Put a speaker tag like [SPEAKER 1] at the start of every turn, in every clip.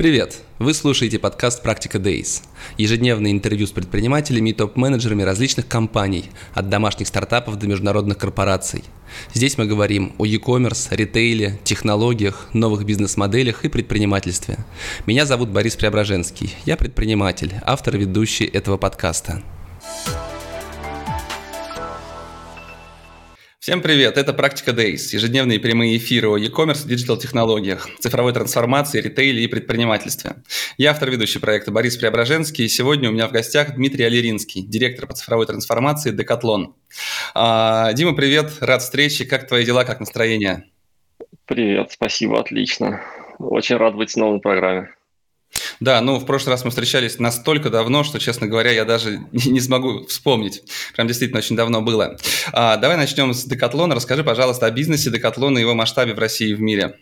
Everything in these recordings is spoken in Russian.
[SPEAKER 1] Привет! Вы слушаете подкаст «Практика Days». Ежедневное интервью с предпринимателями и топ-менеджерами различных компаний, от домашних стартапов до международных корпораций. Здесь мы говорим о e-commerce, ритейле, технологиях, новых бизнес-моделях и предпринимательстве. Меня зовут Борис Преображенский. Я предприниматель, автор и ведущий этого подкаста. Всем привет, это «Практика Days», ежедневные прямые эфиры о e-commerce, диджитал-технологиях, цифровой трансформации, ритейле и предпринимательстве. Я автор ведущий проекта Борис Преображенский, и сегодня у меня в гостях Дмитрий Алиринский, директор по цифровой трансформации «Декатлон». А, Дима, привет, рад встрече, как твои дела, как настроение?
[SPEAKER 2] Привет, спасибо, отлично. Очень рад быть снова на программе.
[SPEAKER 1] Да, ну в прошлый раз мы встречались настолько давно, что, честно говоря, я даже не смогу вспомнить. Прям действительно очень давно было. А, давай начнем с Декатлона. Расскажи, пожалуйста, о бизнесе Декатлона и его масштабе в России и в мире.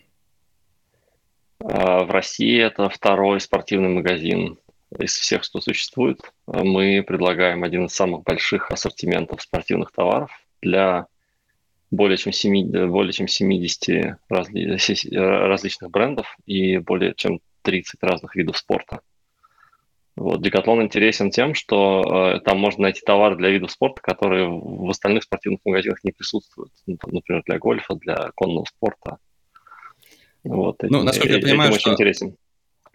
[SPEAKER 2] А, в России это второй спортивный магазин из всех, что существует. Мы предлагаем один из самых больших ассортиментов спортивных товаров для более чем, 7, более чем 70 разли, различных брендов и более чем 30 разных видов спорта. Вот. Декатлон интересен тем, что э, там можно найти товары для видов спорта, которые в остальных спортивных магазинах не присутствуют. Ну, например, для гольфа, для конного спорта.
[SPEAKER 1] Вот. Ну, насколько я понимаю, очень что, интересен.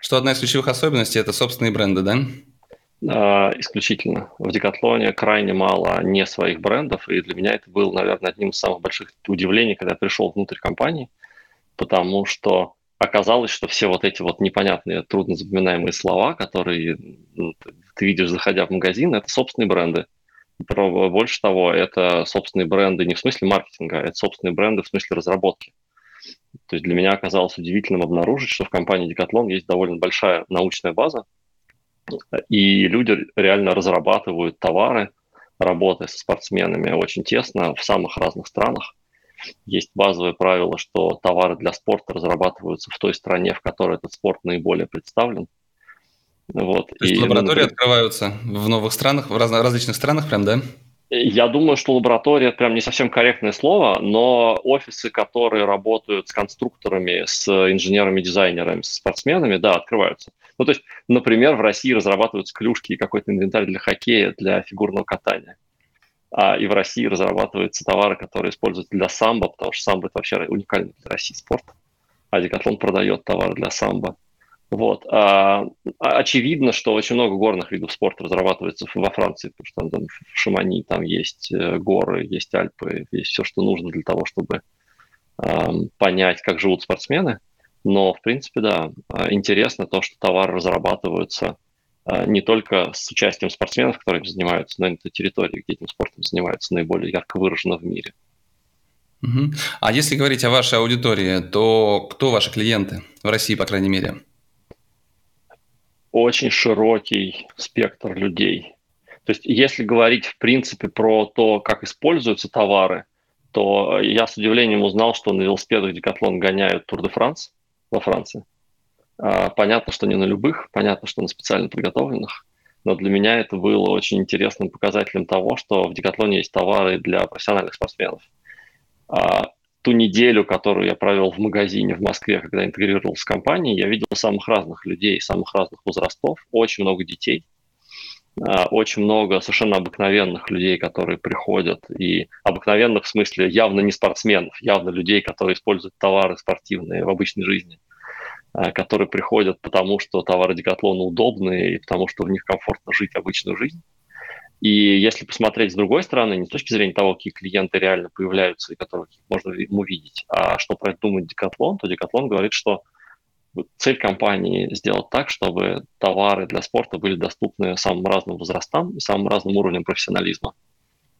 [SPEAKER 1] что одна из ключевых особенностей – это собственные бренды, да?
[SPEAKER 2] Uh, исключительно. В Декатлоне крайне мало не своих брендов, и для меня это было, наверное, одним из самых больших удивлений, когда я пришел внутрь компании, потому что оказалось, что все вот эти вот непонятные, трудно запоминаемые слова, которые ну, ты видишь, заходя в магазин, это собственные бренды. Больше того, это собственные бренды не в смысле маркетинга, это собственные бренды в смысле разработки. То есть для меня оказалось удивительным обнаружить, что в компании Decathlon есть довольно большая научная база, и люди реально разрабатывают товары, работая со спортсменами очень тесно в самых разных странах. Есть базовое правило, что товары для спорта разрабатываются в той стране, в которой этот спорт наиболее представлен.
[SPEAKER 1] Вот. То есть и, лаборатории ну, открываются в новых странах, в раз, различных странах прям, да?
[SPEAKER 2] Я думаю, что лаборатория прям не совсем корректное слово, но офисы, которые работают с конструкторами, с инженерами, дизайнерами, с спортсменами, да, открываются. Ну, то есть, например, в России разрабатываются клюшки и какой-то инвентарь для хоккея, для фигурного катания а, и в России разрабатываются товары, которые используются для самбо, потому что самбо – это вообще уникальный для России спорт, а Декатлон продает товары для самбо. Вот. А, а, очевидно, что очень много горных видов спорта разрабатывается во Франции, потому что там, в Шамани там есть э, горы, есть Альпы, есть все, что нужно для того, чтобы э, понять, как живут спортсмены. Но, в принципе, да, а, интересно то, что товары разрабатываются не только с участием спортсменов, которые этим занимаются, но и на той территории, где этим спортом занимаются наиболее ярко выраженно в мире.
[SPEAKER 1] Угу. А если говорить о вашей аудитории, то кто ваши клиенты в России, по крайней мере?
[SPEAKER 2] Очень широкий спектр людей. То есть, если говорить, в принципе, про то, как используются товары, то я с удивлением узнал, что на велосипедах Декатлон гоняют Тур де Франс во Франции. А, понятно, что не на любых, понятно, что на специально подготовленных, но для меня это было очень интересным показателем того, что в Декатлоне есть товары для профессиональных спортсменов. А, ту неделю, которую я провел в магазине в Москве, когда интегрировался с компанией, я видел самых разных людей, самых разных возрастов, очень много детей, а, очень много совершенно обыкновенных людей, которые приходят, и обыкновенных в смысле явно не спортсменов, явно людей, которые используют товары спортивные в обычной жизни – которые приходят потому, что товары Декатлона удобные и потому, что в них комфортно жить обычную жизнь. И если посмотреть с другой стороны, не с точки зрения того, какие клиенты реально появляются и которых можно увидеть, а что про это думает Декатлон, то Декатлон говорит, что цель компании сделать так, чтобы товары для спорта были доступны самым разным возрастам и самым разным уровнем профессионализма.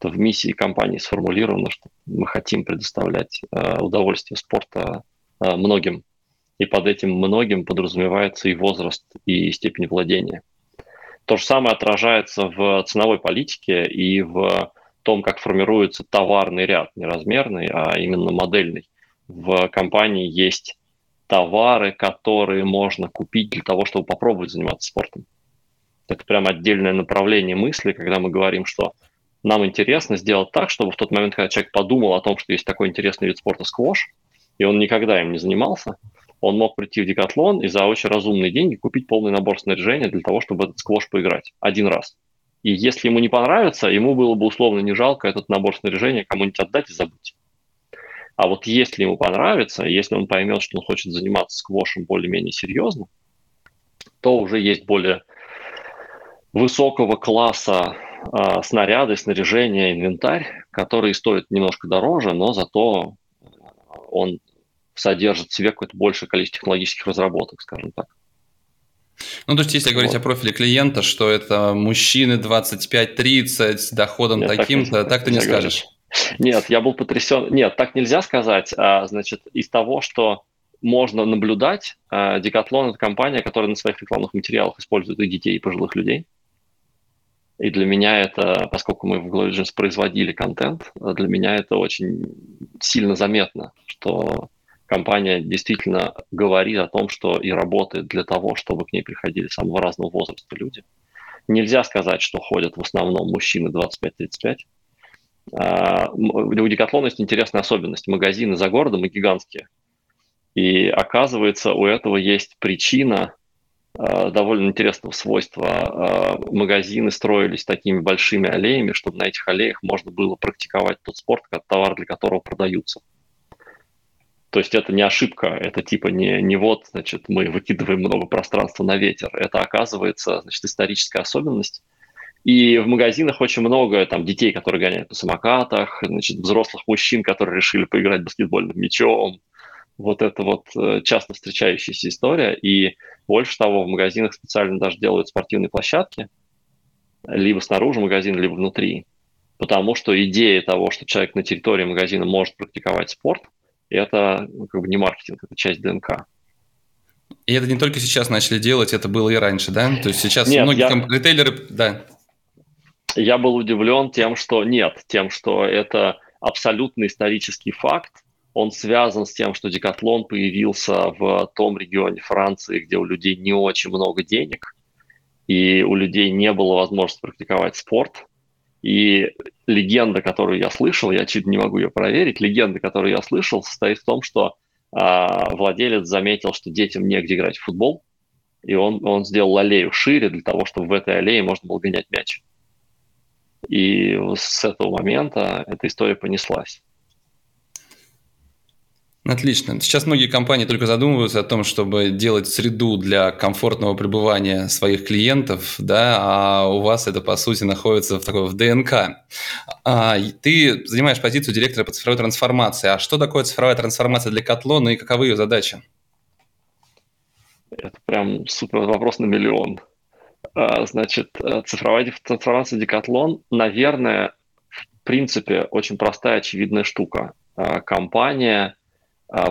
[SPEAKER 2] Это в миссии компании сформулировано, что мы хотим предоставлять э, удовольствие спорта э, многим и под этим многим подразумевается и возраст, и степень владения. То же самое отражается в ценовой политике и в том, как формируется товарный ряд, не размерный, а именно модельный. В компании есть товары, которые можно купить для того, чтобы попробовать заниматься спортом. Это прям отдельное направление мысли, когда мы говорим, что нам интересно сделать так, чтобы в тот момент, когда человек подумал о том, что есть такой интересный вид спорта сквош, и он никогда им не занимался, он мог прийти в Декатлон и за очень разумные деньги купить полный набор снаряжения для того, чтобы этот сквош поиграть один раз. И если ему не понравится, ему было бы условно не жалко этот набор снаряжения кому-нибудь отдать и забыть. А вот если ему понравится, если он поймет, что он хочет заниматься сквошем более-менее серьезно, то уже есть более высокого класса э, снаряды, снаряжение, инвентарь, которые стоят немножко дороже, но зато он содержит в себе какое-то большее количество технологических разработок, скажем так.
[SPEAKER 1] Ну, то есть, если вот. говорить о профиле клиента, что это мужчины 25-30 с доходом Нет, таким-то, так, ты не скажешь.
[SPEAKER 2] Нет, я был потрясен. Нет, так нельзя сказать. А, значит, из того, что можно наблюдать, а, Decathlon – это компания, которая на своих рекламных материалах использует и детей, и пожилых людей. И для меня это, поскольку мы в Global производили контент, для меня это очень сильно заметно, что компания действительно говорит о том, что и работает для того, чтобы к ней приходили самого разного возраста люди. Нельзя сказать, что ходят в основном мужчины 25-35. А, у Декатлона есть интересная особенность. Магазины за городом и гигантские. И оказывается, у этого есть причина а, довольно интересного свойства. А, магазины строились такими большими аллеями, чтобы на этих аллеях можно было практиковать тот спорт, товар для которого продаются. То есть это не ошибка, это типа не, не вот, значит, мы выкидываем много пространства на ветер. Это оказывается, значит, историческая особенность. И в магазинах очень много там детей, которые гоняют на самокатах, значит, взрослых мужчин, которые решили поиграть баскетбольным мячом. Вот это вот э, часто встречающаяся история. И больше того, в магазинах специально даже делают спортивные площадки, либо снаружи магазина, либо внутри. Потому что идея того, что человек на территории магазина может практиковать спорт – это ну, как бы не маркетинг, это часть ДНК.
[SPEAKER 1] И это не только сейчас начали делать, это было и раньше, да? То есть сейчас нет, многие я... ритейлеры, да.
[SPEAKER 2] Я был удивлен тем, что нет, тем, что это абсолютно исторический факт. Он связан с тем, что Декатлон появился в том регионе Франции, где у людей не очень много денег, и у людей не было возможности практиковать спорт. И легенда, которую я слышал, я чуть не могу ее проверить, легенда, которую я слышал, состоит в том, что а, владелец заметил, что детям негде играть в футбол, и он, он сделал аллею шире для того, чтобы в этой аллее можно было гонять мяч. И с этого момента эта история понеслась.
[SPEAKER 1] Отлично. Сейчас многие компании только задумываются о том, чтобы делать среду для комфортного пребывания своих клиентов, да, а у вас это, по сути, находится в, такой, в ДНК. А, ты занимаешь позицию директора по цифровой трансформации. А что такое цифровая трансформация для Котлона и каковы ее задачи?
[SPEAKER 2] Это прям супер вопрос на миллион. А, значит, э, цифровая трансформация Декатлон, наверное, в принципе, очень простая, очевидная штука. А, компания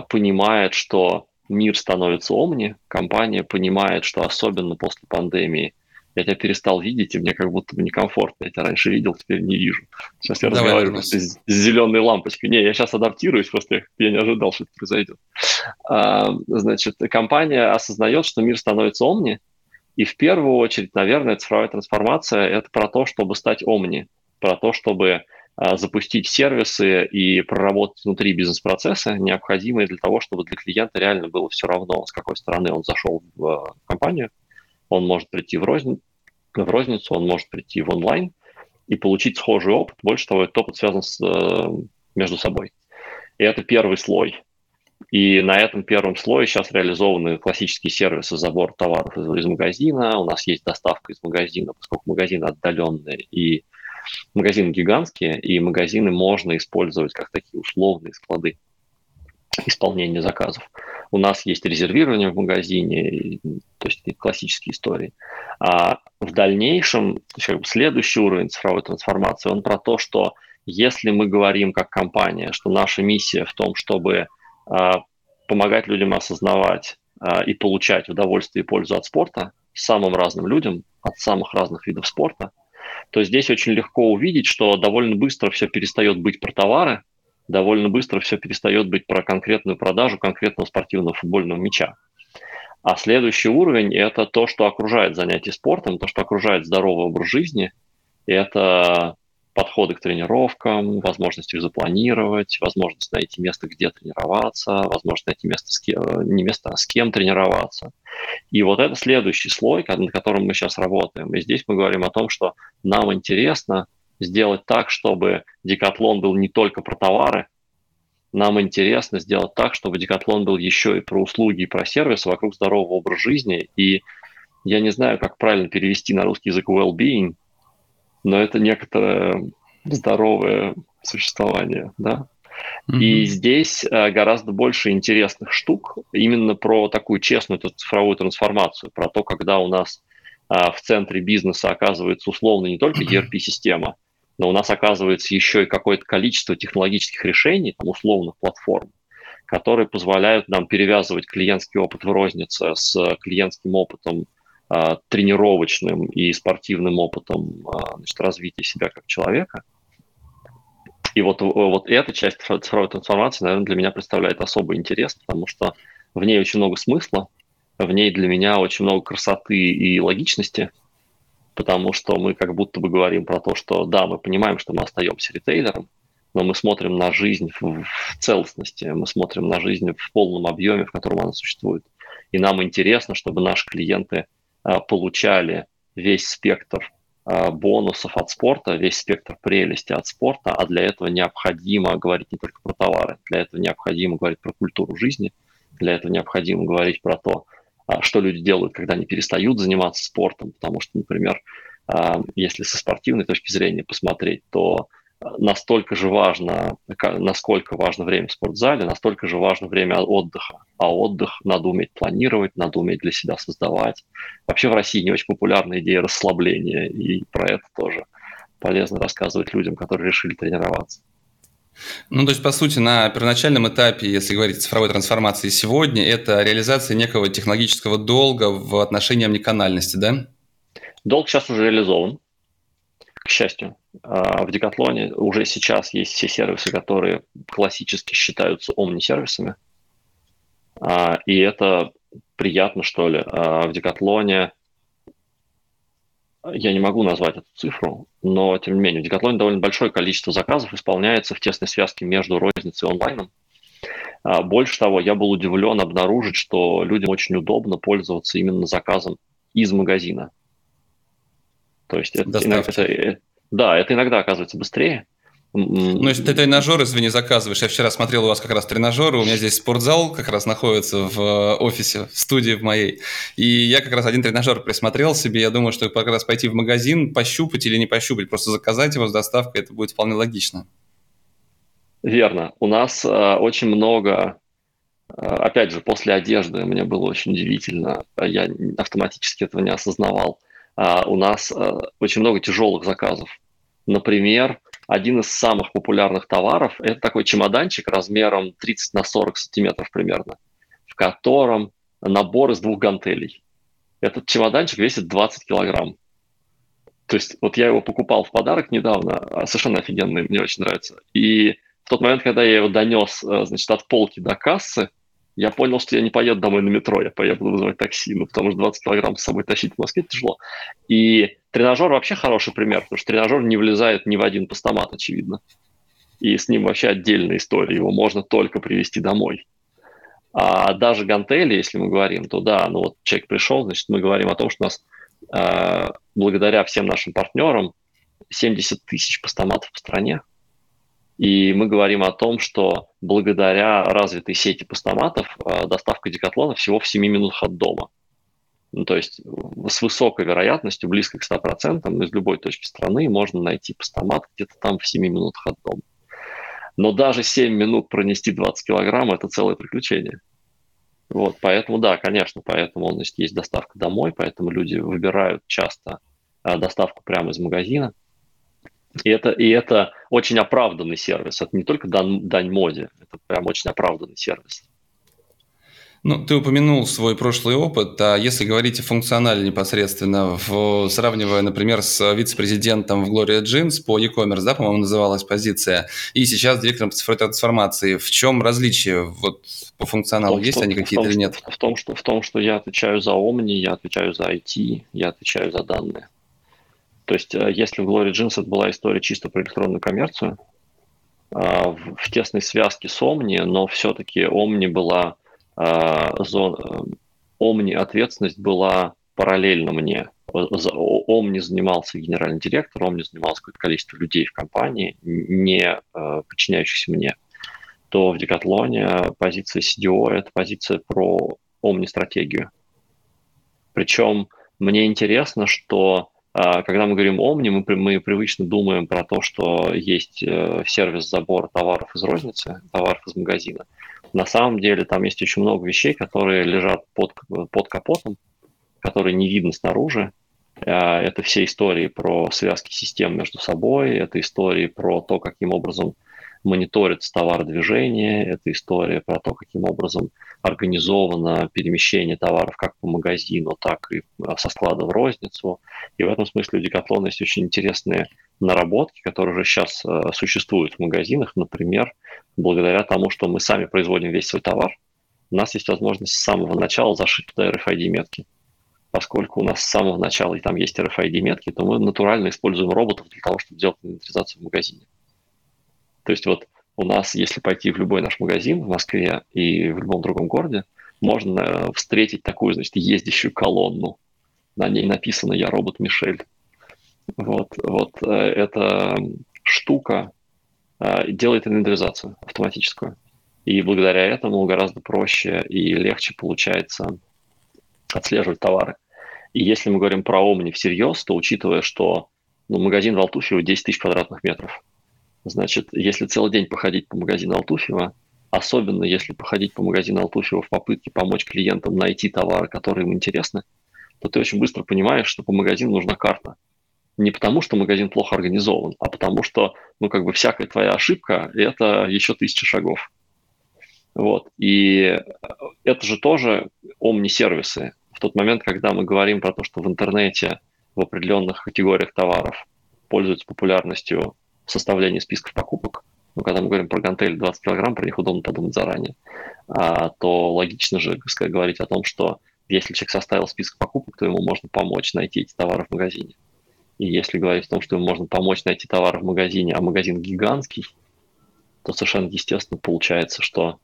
[SPEAKER 2] понимает, что мир становится омни, компания понимает, что особенно после пандемии я тебя перестал видеть, и мне как будто бы некомфортно. Я тебя раньше видел, теперь не вижу. Сейчас я Давай разговариваю просто с, зеленой лампочкой. Не, я сейчас адаптируюсь, просто я, не ожидал, что это произойдет. А, значит, компания осознает, что мир становится омни, и в первую очередь, наверное, цифровая трансформация – это про то, чтобы стать омни, про то, чтобы а, запустить сервисы и проработать внутри бизнес-процесса, необходимые для того, чтобы для клиента реально было все равно, с какой стороны он зашел в а, компанию. Он может прийти в, розни... в розницу, он может прийти в онлайн и получить схожий опыт. Больше того, этот опыт связан с, э, между собой. И это первый слой. И на этом первом слое сейчас реализованы классические сервисы забор товаров из, из магазина. У нас есть доставка из магазина, поскольку магазины отдаленные и Магазины гигантские, и магазины можно использовать как такие условные склады исполнения заказов. У нас есть резервирование в магазине, то есть классические истории. А в дальнейшем, следующий уровень цифровой трансформации, он про то, что если мы говорим как компания, что наша миссия в том, чтобы а, помогать людям осознавать а, и получать удовольствие и пользу от спорта, самым разным людям, от самых разных видов спорта – то здесь очень легко увидеть, что довольно быстро все перестает быть про товары, довольно быстро все перестает быть про конкретную продажу конкретного спортивного футбольного мяча. А следующий уровень – это то, что окружает занятие спортом, то, что окружает здоровый образ жизни. Это подходы к тренировкам, возможность их запланировать, возможность найти место, где тренироваться, возможность найти место, с кем, не место, а с кем тренироваться. И вот это следующий слой, над которым мы сейчас работаем. И здесь мы говорим о том, что нам интересно сделать так, чтобы декатлон был не только про товары, нам интересно сделать так, чтобы декатлон был еще и про услуги и про сервис вокруг здорового образа жизни. И я не знаю, как правильно перевести на русский язык well-being, но это некоторое здоровое существование, да. Mm-hmm. И здесь э, гораздо больше интересных штук именно про такую честную цифровую трансформацию, про то, когда у нас э, в центре бизнеса оказывается условно не только ERP-система, но у нас оказывается еще и какое-то количество технологических решений, там, условных платформ, которые позволяют нам перевязывать клиентский опыт в рознице с клиентским опытом а, тренировочным и спортивным опытом значит, развития себя как человека. И вот, вот эта часть цифровой трансформации, наверное, для меня представляет особый интерес, потому что в ней очень много смысла, в ней для меня очень много красоты и логичности, потому что мы как будто бы говорим про то, что да, мы понимаем, что мы остаемся ритейлером, но мы смотрим на жизнь в, в целостности, мы смотрим на жизнь в полном объеме, в котором она существует. И нам интересно, чтобы наши клиенты а, получали весь спектр бонусов от спорта, весь спектр прелести от спорта, а для этого необходимо говорить не только про товары, для этого необходимо говорить про культуру жизни, для этого необходимо говорить про то, а, что люди делают, когда они перестают заниматься спортом, потому что, например, если со спортивной точки зрения посмотреть, то настолько же важно, насколько важно время в спортзале, настолько же важно время отдыха. А отдых надо уметь планировать, надо уметь для себя создавать. Вообще в России не очень популярна идея расслабления, и про это тоже полезно рассказывать людям, которые решили тренироваться.
[SPEAKER 1] Ну, то есть, по сути, на первоначальном этапе, если говорить о цифровой трансформации сегодня, это реализация некого технологического долга в отношении омниканальности, да?
[SPEAKER 2] Долг сейчас уже реализован к счастью. А, в Декатлоне уже сейчас есть все сервисы, которые классически считаются омни-сервисами. А, и это приятно, что ли. А, в Декатлоне я не могу назвать эту цифру, но тем не менее, в Декатлоне довольно большое количество заказов исполняется в тесной связке между розницей и онлайном. Больше того, я был удивлен обнаружить, что людям очень удобно пользоваться именно заказом из магазина. То есть это, это, э, да, это иногда оказывается быстрее.
[SPEAKER 1] Ну, если ты тренажер, извини, заказываешь. Я вчера смотрел у вас как раз тренажеры. У меня здесь спортзал как раз находится в э, офисе, в студии в моей. И я как раз один тренажер присмотрел себе. Я думаю, что как раз пойти в магазин, пощупать или не пощупать, просто заказать его с доставкой, это будет вполне логично.
[SPEAKER 2] Верно. У нас э, очень много, э, опять же, после одежды мне было очень удивительно. Я автоматически этого не осознавал. А, у нас а, очень много тяжелых заказов. Например, один из самых популярных товаров – это такой чемоданчик размером 30 на 40 сантиметров примерно, в котором набор из двух гантелей. Этот чемоданчик весит 20 килограмм. То есть вот я его покупал в подарок недавно, а, совершенно офигенный, мне очень нравится. И в тот момент, когда я его донес, значит, от полки до кассы, я понял, что я не поеду домой на метро, я поеду вызывать такси, ну, потому что 20 килограмм с собой тащить в Москве тяжело. И тренажер вообще хороший пример, потому что тренажер не влезает ни в один постамат, очевидно. И с ним вообще отдельная история, его можно только привезти домой. А даже гантели, если мы говорим, то да, ну вот человек пришел, значит, мы говорим о том, что у нас э, благодаря всем нашим партнерам 70 тысяч постаматов в стране, и мы говорим о том, что благодаря развитой сети постаматов э, доставка декатлона всего в 7 минутах от дома. Ну, то есть с высокой вероятностью, близко к 100%, из любой точки страны можно найти постамат где-то там в 7 минутах от дома. Но даже 7 минут пронести 20 килограмм – это целое приключение. Вот, поэтому, да, конечно, поэтому значит, есть доставка домой, поэтому люди выбирают часто э, доставку прямо из магазина – и это, и это очень оправданный сервис. Это не только дань, дань моде, это прям очень оправданный сервис.
[SPEAKER 1] Ну, ты упомянул свой прошлый опыт, а если говорить о функционале непосредственно, в, сравнивая, например, с вице-президентом в Gloria Jeans по e-commerce, да, по-моему, называлась позиция, и сейчас директором по цифровой трансформации, в чем различие вот, по функционалу? Том, Есть что, они какие-то или нет?
[SPEAKER 2] В том, что, в том, что я отвечаю за Omni, я отвечаю за IT, я отвечаю за данные. То есть, э, если в Glory Jeans это была история чисто про электронную коммерцию, а, в тесной связке с Omni, но все-таки Omni была а, зона, Omni ответственность была параллельно мне. Omni занимался генеральный директор, Omni занимался какое-то количество людей в компании, не подчиняющихся мне то в Декатлоне позиция CDO – это позиция про Omni-стратегию. Причем мне интересно, что когда мы говорим Omni, мы, мы привычно думаем про то, что есть э, сервис забора товаров из розницы, товаров из магазина. На самом деле там есть очень много вещей, которые лежат под, под капотом, которые не видно снаружи. А, это все истории про связки систем между собой, это истории про то, каким образом мониторится товародвижение, это история про то, каким образом организовано перемещение товаров как по магазину, так и со склада в розницу. И в этом смысле у Decathlon есть очень интересные наработки, которые уже сейчас э, существуют в магазинах. Например, благодаря тому, что мы сами производим весь свой товар, у нас есть возможность с самого начала зашить туда RFID-метки. Поскольку у нас с самого начала и там есть RFID-метки, то мы натурально используем роботов для того, чтобы делать инвентаризацию в магазине. То есть вот у нас, если пойти в любой наш магазин в Москве и в любом другом городе, можно э, встретить такую, значит, ездящую колонну. На ней написано «Я робот Мишель». Вот, вот э, эта штука э, делает инвентаризацию автоматическую. И благодаря этому гораздо проще и легче получается отслеживать товары. И если мы говорим про Омни всерьез, то учитывая, что ну, магазин в Алтуфьево 10 тысяч квадратных метров, Значит, если целый день походить по магазину Алтуфьева, особенно если походить по магазину Алтуфьева в попытке помочь клиентам найти товары, которые им интересны, то ты очень быстро понимаешь, что по магазину нужна карта. Не потому, что магазин плохо организован, а потому что, ну, как бы всякая твоя ошибка – это еще тысяча шагов. Вот. И это же тоже омни-сервисы. В тот момент, когда мы говорим про то, что в интернете в определенных категориях товаров пользуются популярностью составлении списков покупок, ну, когда мы говорим про гантель 20 килограмм, про них удобно подумать заранее, а, то логично же сказать, говорить о том, что если человек составил список покупок, то ему можно помочь найти эти товары в магазине. И если говорить о том, что ему можно помочь найти товары в магазине, а магазин гигантский, то совершенно естественно получается, что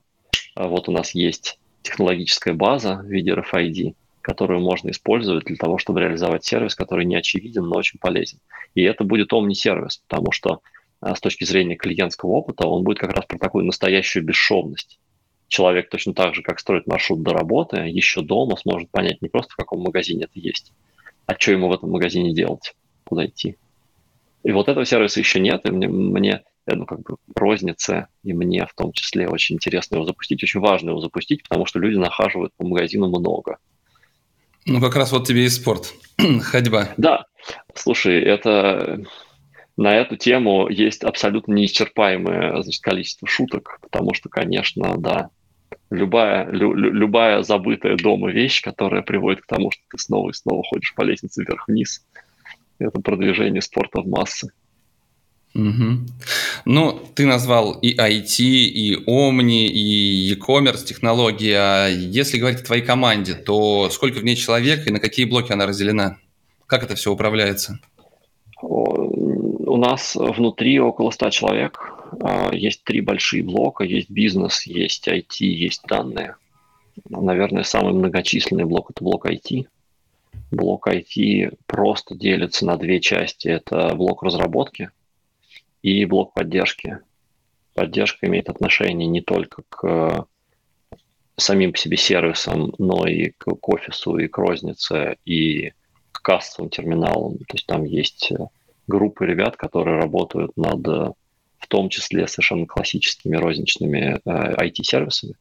[SPEAKER 2] а, вот у нас есть технологическая база в виде RFID, которую можно использовать для того, чтобы реализовать сервис, который не очевиден, но очень полезен. И это будет omni-сервис, потому что а, с точки зрения клиентского опыта он будет как раз про такую настоящую бесшовность. Человек точно так же, как строит маршрут до работы, еще дома сможет понять не просто, в каком магазине это есть, а что ему в этом магазине делать, куда идти. И вот этого сервиса еще нет, и мне, мне э, ну, как бы розница, и мне в том числе очень интересно его запустить, очень важно его запустить, потому что люди нахаживают по магазину много.
[SPEAKER 1] Ну, как раз вот тебе и спорт, ходьба.
[SPEAKER 2] Да, слушай, это на эту тему есть абсолютно неисчерпаемое значит, количество шуток, потому что, конечно, да, любая, лю, любая забытая дома вещь, которая приводит к тому, что ты снова и снова ходишь по лестнице вверх-вниз, это продвижение спорта в массы.
[SPEAKER 1] Угу. Ну, ты назвал и IT, и Omni, и e-commerce технологии. А если говорить о твоей команде, то сколько в ней человек и на какие блоки она разделена? Как это все управляется?
[SPEAKER 2] У нас внутри около 100 человек. А, есть три большие блока. Есть бизнес, есть IT, есть данные. Наверное, самый многочисленный блок – это блок IT. Блок IT просто делится на две части. Это блок разработки – и блок поддержки. Поддержка имеет отношение не только к самим по себе сервисам, но и к, к офису, и к рознице, и к кассовым терминалам. То есть там есть группы ребят, которые работают над в том числе совершенно классическими розничными э, IT-сервисами.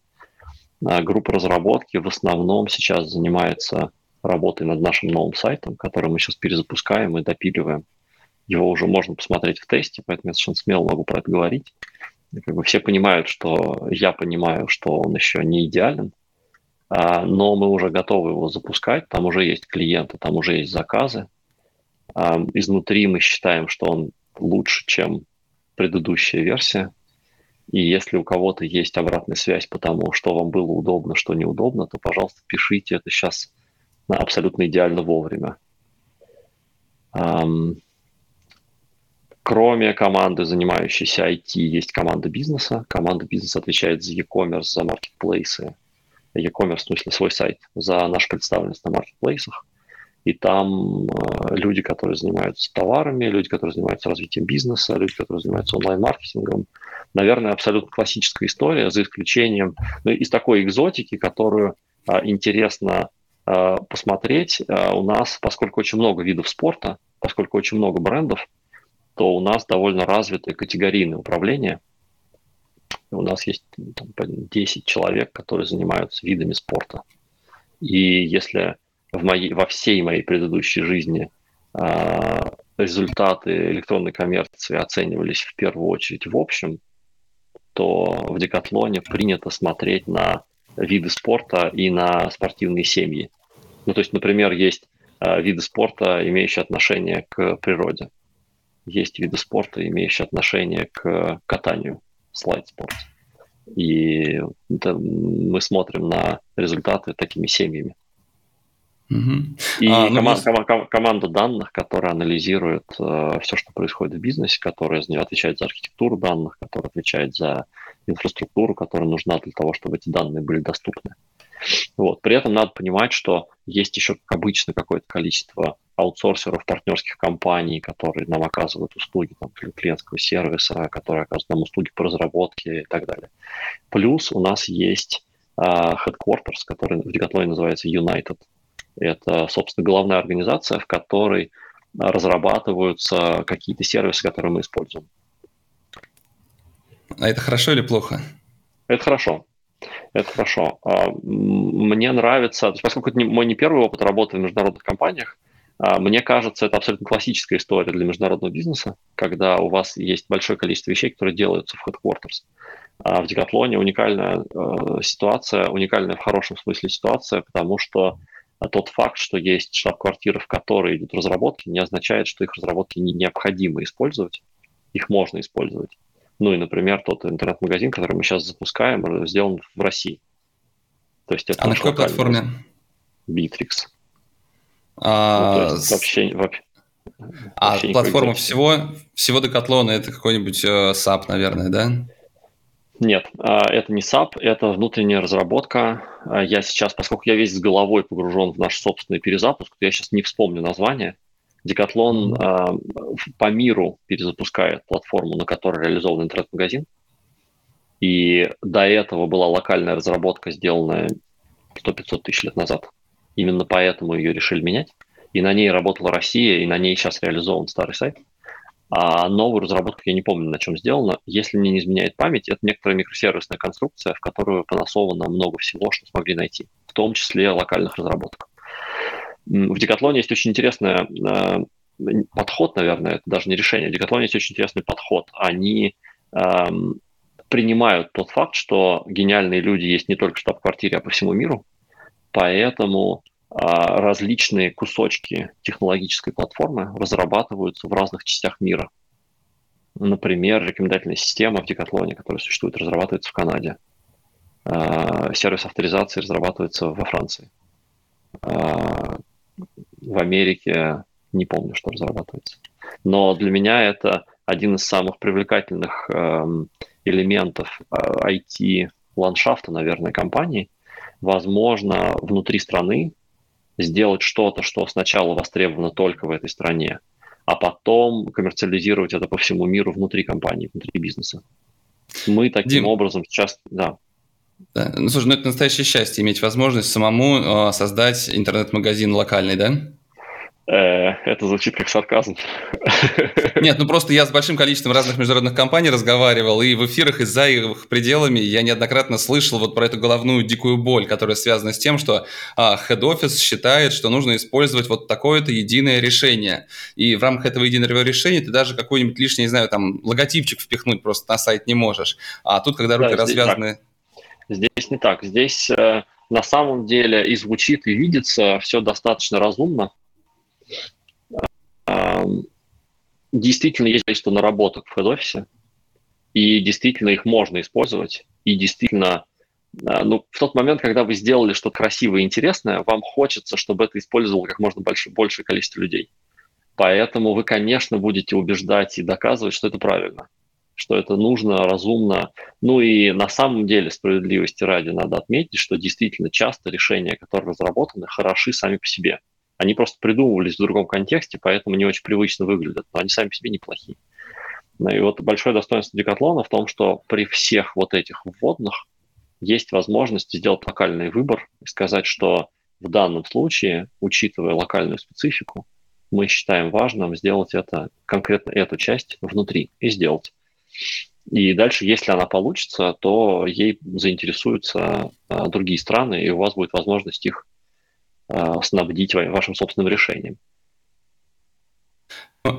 [SPEAKER 2] А группа разработки в основном сейчас занимается работой над нашим новым сайтом, который мы сейчас перезапускаем и допиливаем его уже можно посмотреть в тесте, поэтому я совершенно смело могу про это говорить. И как бы все понимают, что я понимаю, что он еще не идеален, а, но мы уже готовы его запускать, там уже есть клиенты, там уже есть заказы. А, изнутри мы считаем, что он лучше, чем предыдущая версия. И если у кого-то есть обратная связь по тому, что вам было удобно, что неудобно, то, пожалуйста, пишите это сейчас абсолютно идеально вовремя. Кроме команды, занимающейся IT, есть команда бизнеса. Команда бизнеса отвечает за e-commerce, за маркетплейсы. E-commerce, в смысле свой сайт, за нашу представленность на маркетплейсах. И там э, люди, которые занимаются товарами, люди, которые занимаются развитием бизнеса, люди, которые занимаются онлайн-маркетингом. Наверное, абсолютно классическая история, за исключением ну, из такой экзотики, которую э, интересно э, посмотреть. Э, у нас, поскольку очень много видов спорта, поскольку очень много брендов, то у нас довольно развитое категорийное управление. У нас есть там, 10 человек, которые занимаются видами спорта. И если в моей, во всей моей предыдущей жизни э, результаты электронной коммерции оценивались в первую очередь в общем, то в Декатлоне принято смотреть на виды спорта и на спортивные семьи. Ну, то есть, например, есть э, виды спорта, имеющие отношение к природе есть виды спорта, имеющие отношение к катанию, слайд-спорт. И это, мы смотрим на результаты такими семьями. Угу. И а, ну, команда, ком- команда данных, которая анализирует э, все, что происходит в бизнесе, которая отвечает за архитектуру данных, которая отвечает за инфраструктуру, которая нужна для того, чтобы эти данные были доступны. Вот. При этом надо понимать, что есть еще, как обычно, какое-то количество аутсорсеров, партнерских компаний, которые нам оказывают услуги там, клиентского сервиса, которые оказывают нам услуги по разработке и так далее. Плюс у нас есть uh, headquarters, который в Decathlon называется United. Это, собственно, главная организация, в которой разрабатываются какие-то сервисы, которые мы используем.
[SPEAKER 1] А это хорошо или плохо?
[SPEAKER 2] Это хорошо. Это хорошо. А, мне нравится, поскольку это мой не первый опыт работы в международных компаниях, а, мне кажется, это абсолютно классическая история для международного бизнеса, когда у вас есть большое количество вещей, которые делаются в headquarters. А в Декатлоне уникальная ситуация, уникальная в хорошем смысле ситуация, потому что тот факт, что есть штаб-квартира, в которой идут разработки, не означает, что их разработки не необходимо использовать. Их можно использовать. Ну и, например, тот интернет-магазин, который мы сейчас запускаем, сделан в России.
[SPEAKER 1] То есть это а на какой платформе?
[SPEAKER 2] Bittrex.
[SPEAKER 1] А, ну, вообще, вообще, а вообще платформа всего, всего Decathlon это какой-нибудь э, SAP, наверное, да?
[SPEAKER 2] Нет, а, это не SAP, это внутренняя разработка. А, я сейчас, поскольку я весь с головой погружен в наш собственный перезапуск, я сейчас не вспомню название. Decathlon mm-hmm. по миру перезапускает платформу, на которой реализован интернет-магазин. И до этого была локальная разработка, сделанная 100-500 тысяч лет назад. Именно поэтому ее решили менять. И на ней работала Россия, и на ней сейчас реализован старый сайт. А новую разработку я не помню, на чем сделано. Если мне не изменяет память, это некоторая микросервисная конструкция, в которую понасовано много всего, что смогли найти, в том числе локальных разработок. В Декатлоне есть очень интересный э, подход, наверное, это даже не решение. В Декатлоне есть очень интересный подход. Они принимают тот факт, что гениальные люди есть не только в штаб-квартире, а по всему миру, Поэтому а, различные кусочки технологической платформы разрабатываются в разных частях мира. Например, рекомендательная система в Декатлоне, которая существует, разрабатывается в Канаде. А, сервис авторизации разрабатывается во Франции. В Америке не помню, что разрабатывается. Но для меня это один из самых привлекательных эм, элементов IT-ландшафта, наверное, компании – возможно внутри страны сделать что-то, что сначала востребовано только в этой стране, а потом коммерциализировать это по всему миру внутри компании, внутри бизнеса. Мы таким Дим, образом сейчас, да.
[SPEAKER 1] Да. Ну, слушай, ну это настоящее счастье иметь возможность самому э, создать интернет-магазин локальный, да?
[SPEAKER 2] Э, это звучит как сарказм.
[SPEAKER 1] Нет, ну просто я с большим количеством разных международных компаний разговаривал, и в эфирах и за их пределами я неоднократно слышал вот про эту головную дикую боль, которая связана с тем, что а, head-office считает, что нужно использовать вот такое-то единое решение. И в рамках этого единого решения ты даже какой-нибудь лишний, не знаю, там, логотипчик впихнуть просто на сайт не можешь. А тут, когда руки да, развязаны...
[SPEAKER 2] Здесь, здесь не так. Здесь э, на самом деле и звучит, и видится все достаточно разумно действительно есть количество наработок в хед-офисе, и действительно их можно использовать, и действительно, а, ну, в тот момент, когда вы сделали что-то красивое и интересное, вам хочется, чтобы это использовало как можно больше, большее количество людей. Поэтому вы, конечно, будете убеждать и доказывать, что это правильно, что это нужно, разумно. Ну и на самом деле, справедливости ради, надо отметить, что действительно часто решения, которые разработаны, хороши сами по себе. Они просто придумывались в другом контексте, поэтому не очень привычно выглядят, но они сами по себе неплохие. Ну и вот большое достоинство декатлона в том, что при всех вот этих вводных есть возможность сделать локальный выбор и сказать, что в данном случае, учитывая локальную специфику, мы считаем важным сделать это, конкретно эту часть внутри и сделать. И дальше, если она получится, то ей заинтересуются а, другие страны, и у вас будет возможность их а, снабдить вашим собственным решением.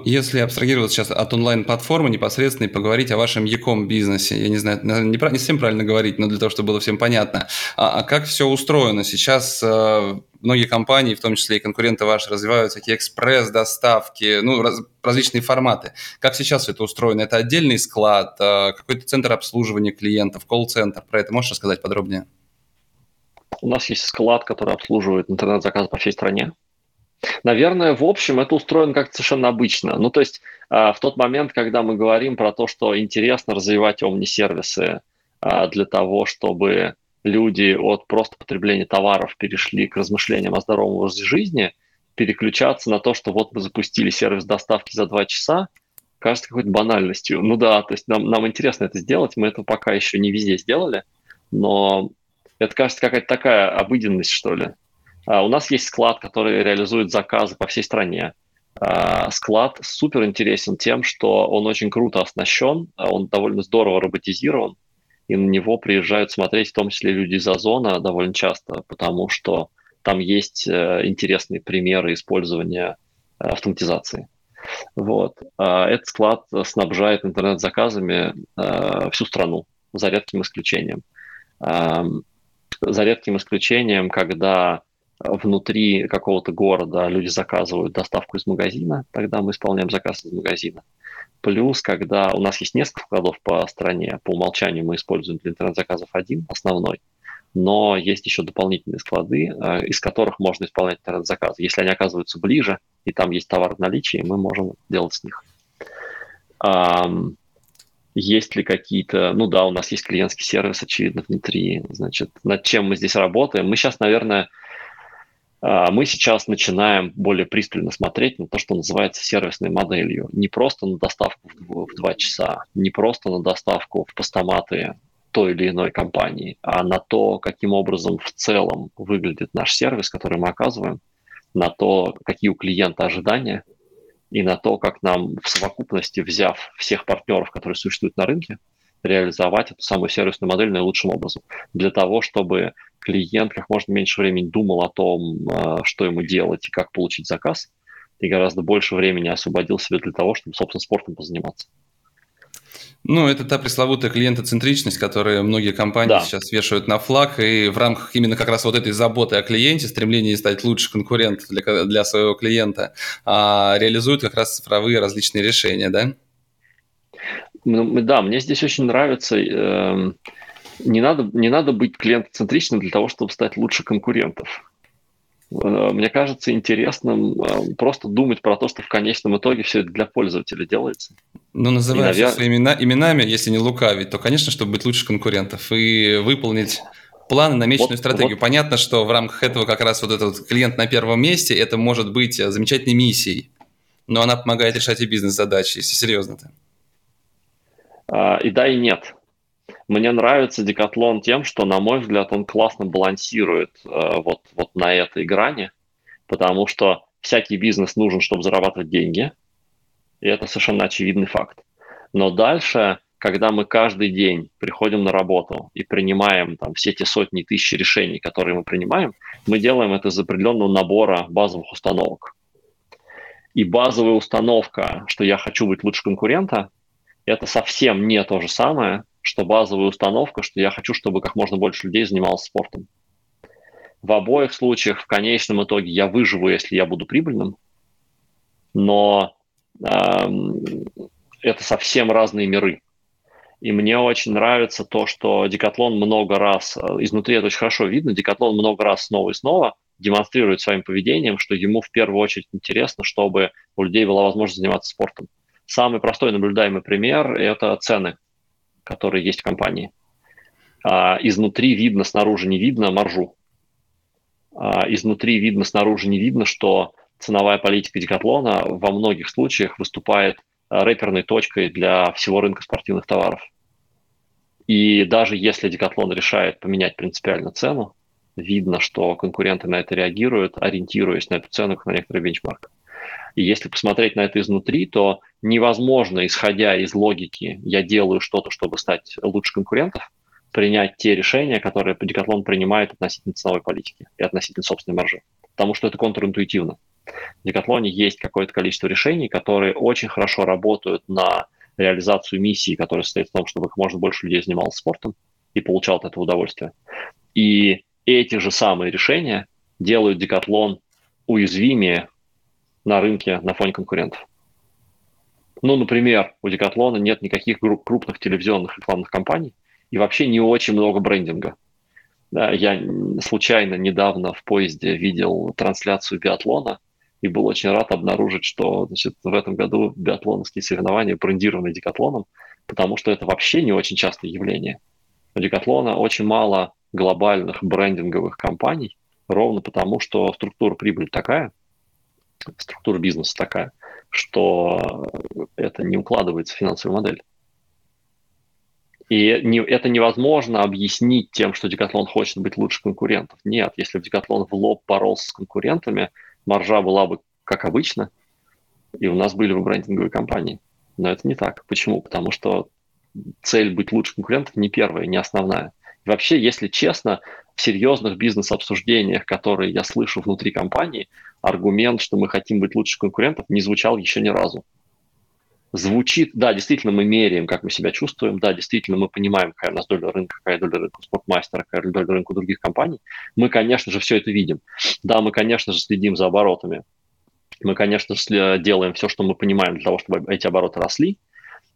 [SPEAKER 1] Если абстрагироваться сейчас от онлайн-платформы непосредственно и поговорить о вашем e-com бизнесе, я не знаю, не, не совсем правильно говорить, но для того, чтобы было всем понятно, а, а как все устроено? Сейчас э, многие компании, в том числе и конкуренты ваши, развивают такие экспресс-доставки, ну, раз, различные форматы. Как сейчас это устроено? Это отдельный склад, э, какой-то центр обслуживания клиентов, колл-центр? Про это можешь рассказать подробнее?
[SPEAKER 2] У нас есть склад, который обслуживает интернет-заказы по всей стране. Наверное, в общем, это устроено как-то совершенно обычно. Ну, то есть а, в тот момент, когда мы говорим про то, что интересно развивать омни-сервисы а, для того, чтобы люди от просто потребления товаров перешли к размышлениям о здоровом образе жизни, переключаться на то, что вот мы запустили сервис доставки за два часа, кажется какой-то банальностью. Ну да, то есть нам, нам интересно это сделать, мы это пока еще не везде сделали, но это кажется какая-то такая обыденность, что ли. А, у нас есть склад, который реализует заказы по всей стране. А, склад супер интересен тем, что он очень круто оснащен, а он довольно здорово роботизирован, и на него приезжают смотреть в том числе люди из Озона довольно часто, потому что там есть э, интересные примеры использования э, автоматизации. Вот. Этот склад снабжает интернет-заказами э, всю страну, за редким исключением. За редким исключением, когда внутри какого-то города люди заказывают доставку из магазина, тогда мы исполняем заказ из магазина. Плюс, когда у нас есть несколько вкладов по стране, по умолчанию мы используем для интернет-заказов один, основной, но есть еще дополнительные склады, э, из которых можно исполнять интернет-заказы. Если они оказываются ближе, и там есть товар в наличии, мы можем делать с них. Есть ли какие-то... Ну да, у нас есть клиентский сервис, очевидно, внутри. Значит, над чем мы здесь работаем? Мы сейчас, наверное, а, мы сейчас начинаем более пристально смотреть на то, что называется сервисной моделью. Не просто на доставку в два часа, не просто на доставку в постаматы той или иной компании, а на то, каким образом в целом выглядит наш сервис, который мы оказываем, на то, какие у клиента ожидания, и на то, как нам в совокупности, взяв всех партнеров, которые существуют на рынке, реализовать эту самую сервисную модель наилучшим образом. Для того, чтобы клиент как можно меньше времени думал о том, а, что ему делать и как получить заказ, и гораздо больше времени освободил себе для того, чтобы, собственно, спортом позаниматься.
[SPEAKER 1] Ну, это та пресловутая клиентоцентричность, которую многие компании да. сейчас вешают на флаг, и в рамках именно как раз вот этой заботы о клиенте, стремления стать лучше конкурентом для, для своего клиента, а, реализуют как раз цифровые различные решения, да?
[SPEAKER 2] Ну, да, мне здесь очень нравится э, не надо, не надо быть клиентоцентричным для того, чтобы стать лучше конкурентов. Э, мне кажется интересным э, просто думать про то, что в конечном итоге все это для пользователя делается.
[SPEAKER 1] Ну, называя навер... все своими именами, если не лукавить, то, конечно, чтобы быть лучше конкурентов и выполнить планы, намеченную вот, стратегию. Вот. Понятно, что в рамках этого как раз вот этот клиент на первом месте, это может быть замечательной миссией, но она помогает решать и бизнес-задачи, если серьезно-то.
[SPEAKER 2] А, и да, и нет. Мне нравится Декатлон тем, что, на мой взгляд, он классно балансирует э, вот, вот на этой грани, потому что всякий бизнес нужен, чтобы зарабатывать деньги, и это совершенно очевидный факт. Но дальше, когда мы каждый день приходим на работу и принимаем там все эти сотни тысяч решений, которые мы принимаем, мы делаем это из определенного набора базовых установок. И базовая установка, что я хочу быть лучше конкурента, это совсем не то же самое, что базовая установка, что я хочу, чтобы как можно больше людей занималось спортом. В обоих случаях в конечном итоге я выживу, если я буду прибыльным, но э, это совсем разные миры. И мне очень нравится то, что Декатлон много раз, э, изнутри это очень хорошо видно, Декатлон много раз снова и снова демонстрирует своим поведением, что ему в первую очередь интересно, чтобы у людей была возможность заниматься спортом. Самый простой наблюдаемый пример – это цены, которые есть в компании. А, изнутри видно, снаружи не видно маржу. А, изнутри видно, снаружи не видно, что ценовая политика Декатлона во многих случаях выступает а, рэперной точкой для всего рынка спортивных товаров. И даже если Декатлон решает поменять принципиально цену, видно, что конкуренты на это реагируют, ориентируясь на эту цену как на некоторый бенчмарк. И если посмотреть на это изнутри, то невозможно, исходя из логики «я делаю что-то, чтобы стать лучше конкурентов», принять те решения, которые Decathlon принимает относительно ценовой политики и относительно собственной маржи. Потому что это контринтуитивно. В Decathlon есть какое-то количество решений, которые очень хорошо работают на реализацию миссии, которая состоит в том, чтобы как можно больше людей занималось спортом и получал от этого удовольствие. И эти же самые решения делают Декатлон уязвимее на рынке на фоне конкурентов. Ну, например, у Декатлона нет никаких крупных телевизионных рекламных кампаний и вообще не очень много брендинга. Да, я случайно недавно в поезде видел трансляцию биатлона и был очень рад обнаружить, что значит, в этом году биатлоновские соревнования брендированы Декатлоном, потому что это вообще не очень частое явление. У Декатлона очень мало глобальных брендинговых компаний, ровно потому, что структура прибыли такая, структура бизнеса такая, что это не укладывается в финансовую модель. И не, это невозможно объяснить тем, что Декатлон хочет быть лучше конкурентов. Нет, если бы Декатлон в лоб боролся с конкурентами, маржа была бы как обычно, и у нас были бы брендинговые компании. Но это не так. Почему? Потому что цель быть лучше конкурентов не первая, не основная. Вообще, если честно, серьезных бизнес-обсуждениях, которые я слышу внутри компании, аргумент, что мы хотим быть лучше конкурентов, не звучал еще ни разу. Звучит, да, действительно, мы меряем, как мы себя чувствуем, да, действительно, мы понимаем, какая у нас доля рынка, какая доля рынка спортмастера, какая доля рынка других компаний. Мы, конечно же, все это видим. Да, мы, конечно же, следим за оборотами. Мы, конечно же, делаем все, что мы понимаем для того, чтобы эти обороты росли,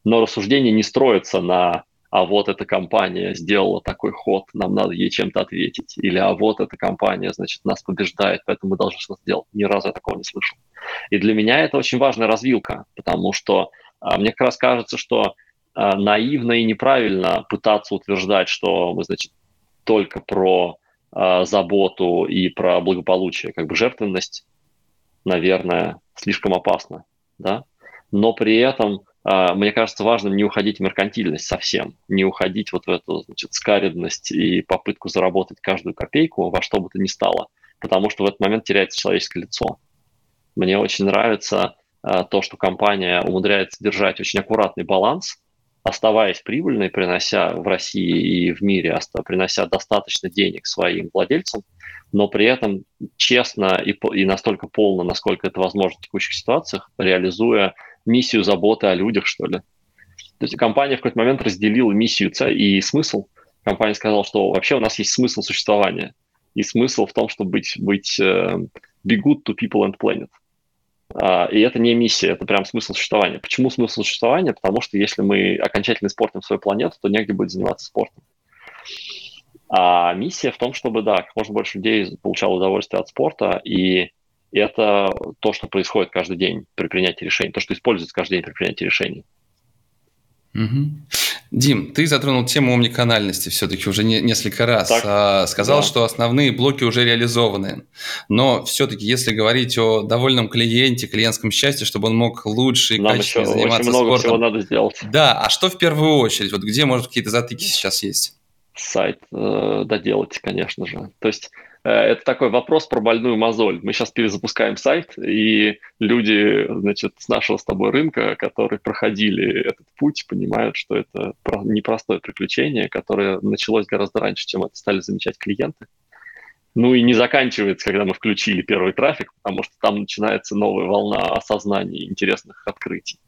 [SPEAKER 2] но рассуждение не строится на а вот эта компания сделала такой ход, нам надо ей чем-то ответить. Или а вот эта компания, значит, нас побеждает, поэтому мы должны что-то сделать. Ни разу я такого не слышал. И для меня это очень важная развилка, потому что а, мне как раз кажется, что а, наивно и неправильно пытаться утверждать, что мы, значит, только про а, заботу и про благополучие. Как бы жертвенность, наверное, слишком опасна, да? Но при этом мне кажется важным не уходить в меркантильность совсем, не уходить вот в эту значит, скаридность и попытку заработать каждую копейку во что бы то ни стало, потому что в этот момент теряется человеческое лицо. Мне очень нравится а, то, что компания умудряется держать очень аккуратный баланс, оставаясь прибыльной, принося в России и в мире, принося достаточно денег своим владельцам, но при этом честно и, и настолько полно, насколько это возможно в текущих ситуациях, реализуя миссию заботы о людях, что ли. То есть компания в какой-то момент разделила миссию и смысл. Компания сказала, что вообще у нас есть смысл существования. И смысл в том, чтобы быть, быть be good to people and planet. Uh, и это не миссия, это прям смысл существования. Почему смысл существования? Потому что если мы окончательно испортим свою планету, то негде будет заниматься спортом. А миссия в том, чтобы, да, как можно больше людей получало удовольствие от спорта, и и это то, что происходит каждый день при принятии решений, то, что используется каждый день при принятии решений.
[SPEAKER 1] Угу. Дим, ты затронул тему омниканальности все-таки уже не, несколько раз. Так, а, сказал, да. что основные блоки уже реализованы. Но все-таки, если говорить о довольном клиенте, клиентском счастье, чтобы он мог лучше и Нам качественнее еще заниматься очень много спортом. Всего надо сделать. Да, а что в первую очередь? Вот где, может, какие-то затыки сейчас есть?
[SPEAKER 2] Сайт э, доделать, конечно же. То есть это такой вопрос про больную мозоль. Мы сейчас перезапускаем сайт, и люди, значит, с нашего с тобой рынка, которые проходили этот путь, понимают, что это непростое приключение, которое началось гораздо раньше, чем это стали замечать клиенты. Ну и не заканчивается, когда мы включили первый трафик, потому что там начинается новая волна осознания интересных открытий.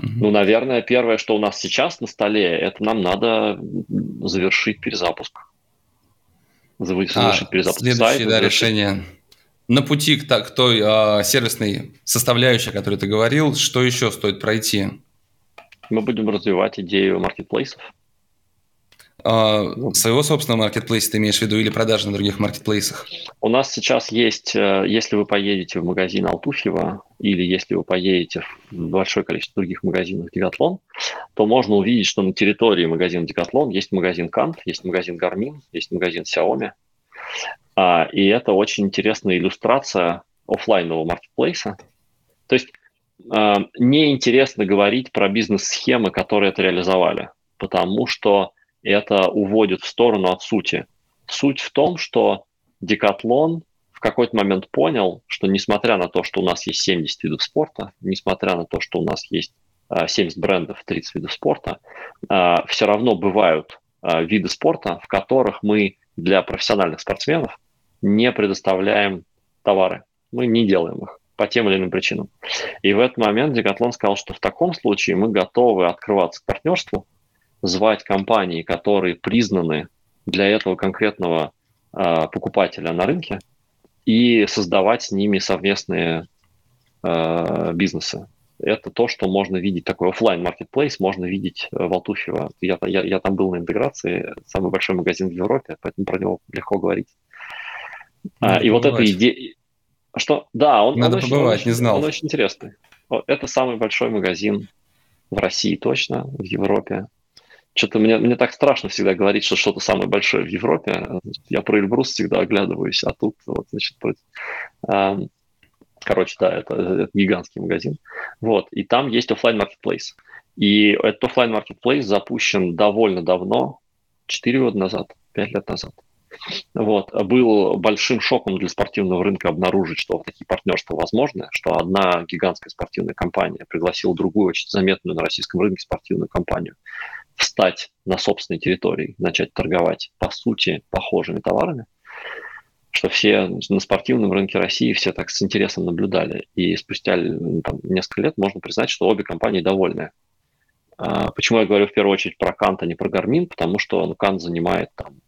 [SPEAKER 2] Mm-hmm. Ну, наверное, первое, что у нас сейчас на столе, это нам надо завершить перезапуск
[SPEAKER 1] завершить а, перезапуск следующее, сайта. Да, решение. На пути к, к той э, сервисной составляющей, о которой ты говорил, что еще стоит пройти?
[SPEAKER 2] Мы будем развивать идею маркетплейсов.
[SPEAKER 1] А, своего собственного маркетплейса ты имеешь в виду или продажи на других маркетплейсах?
[SPEAKER 2] У нас сейчас есть, э, если вы поедете в магазин Алтуфьева или если вы поедете в большое количество других магазинов Декатлон, то можно увидеть, что на территории магазина Декатлон есть магазин Кант, есть магазин Garmin, есть магазин Xiaomi. А, и это очень интересная иллюстрация офлайнового маркетплейса. То есть а, неинтересно говорить про бизнес-схемы, которые это реализовали, потому что это уводит в сторону от сути. Суть в том, что Декатлон в какой-то момент понял, что несмотря на то, что у нас есть 70 видов спорта, несмотря на то, что у нас есть 70 а, брендов, 30 видов спорта, а, все равно бывают а, виды спорта, в которых мы для профессиональных спортсменов не предоставляем товары. Мы не делаем их по тем или иным причинам. И в этот момент Декатлон сказал, что в таком случае мы готовы открываться к партнерству, звать компании, которые признаны для этого конкретного э, покупателя на рынке, и создавать с ними совместные э, бизнесы. Это то, что можно видеть, такой офлайн маркетплейс можно видеть в Алтуфьево. Я, я, я там был на интеграции, самый большой магазин в Европе, поэтому про него легко говорить. А, и вот эта идея... Что? Да, он,
[SPEAKER 1] Надо он побывать,
[SPEAKER 2] очень,
[SPEAKER 1] не знал.
[SPEAKER 2] Он очень интересный. Это самый большой магазин в России точно, в Европе. Что-то мне, мне так страшно всегда говорить, что что-то самое большое в Европе. Я про Эльбрус всегда оглядываюсь, а тут вот, значит, против... Короче, да, это, это гигантский магазин. Вот, и там есть офлайн маркетплейс. И этот офлайн маркетплейс запущен довольно давно, 4 года назад, 5 лет назад. Вот. Был большим шоком для спортивного рынка обнаружить, что такие партнерства возможны, что одна гигантская спортивная компания пригласила другую очень заметную на российском рынке спортивную компанию встать на собственной территории, начать торговать, по сути, похожими товарами, что все на спортивном рынке России все так с интересом наблюдали. И спустя там, несколько лет можно признать, что обе компании довольны. А, почему я говорю в первую очередь про Кант, а не про Garmin? Потому что ну, Кант занимает там,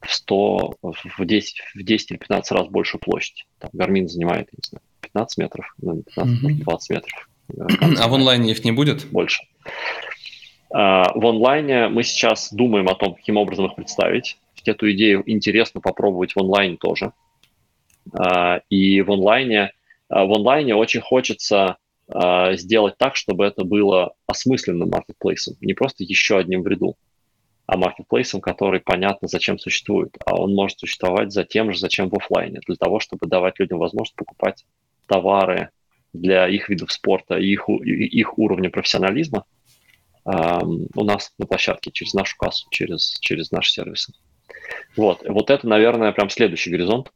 [SPEAKER 2] в 100, в 10, в 10 или 15 раз больше площадь. Там Garmin занимает, не знаю, 15 метров, ну, 15, mm-hmm. 20 метров.
[SPEAKER 1] А в онлайне их не будет?
[SPEAKER 2] Больше. А, в онлайне мы сейчас думаем о том, каким образом их представить. Эту идею интересно попробовать в онлайне тоже. А, и в онлайне, а, в онлайне очень хочется сделать так, чтобы это было осмысленным маркетплейсом, не просто еще одним в ряду, а маркетплейсом, который понятно, зачем существует. А он может существовать за тем же, зачем в офлайне, для того, чтобы давать людям возможность покупать товары для их видов спорта и их, их уровня профессионализма – у нас на площадке через нашу кассу, через, через наши сервисы. Вот, вот это, наверное, прям следующий горизонт.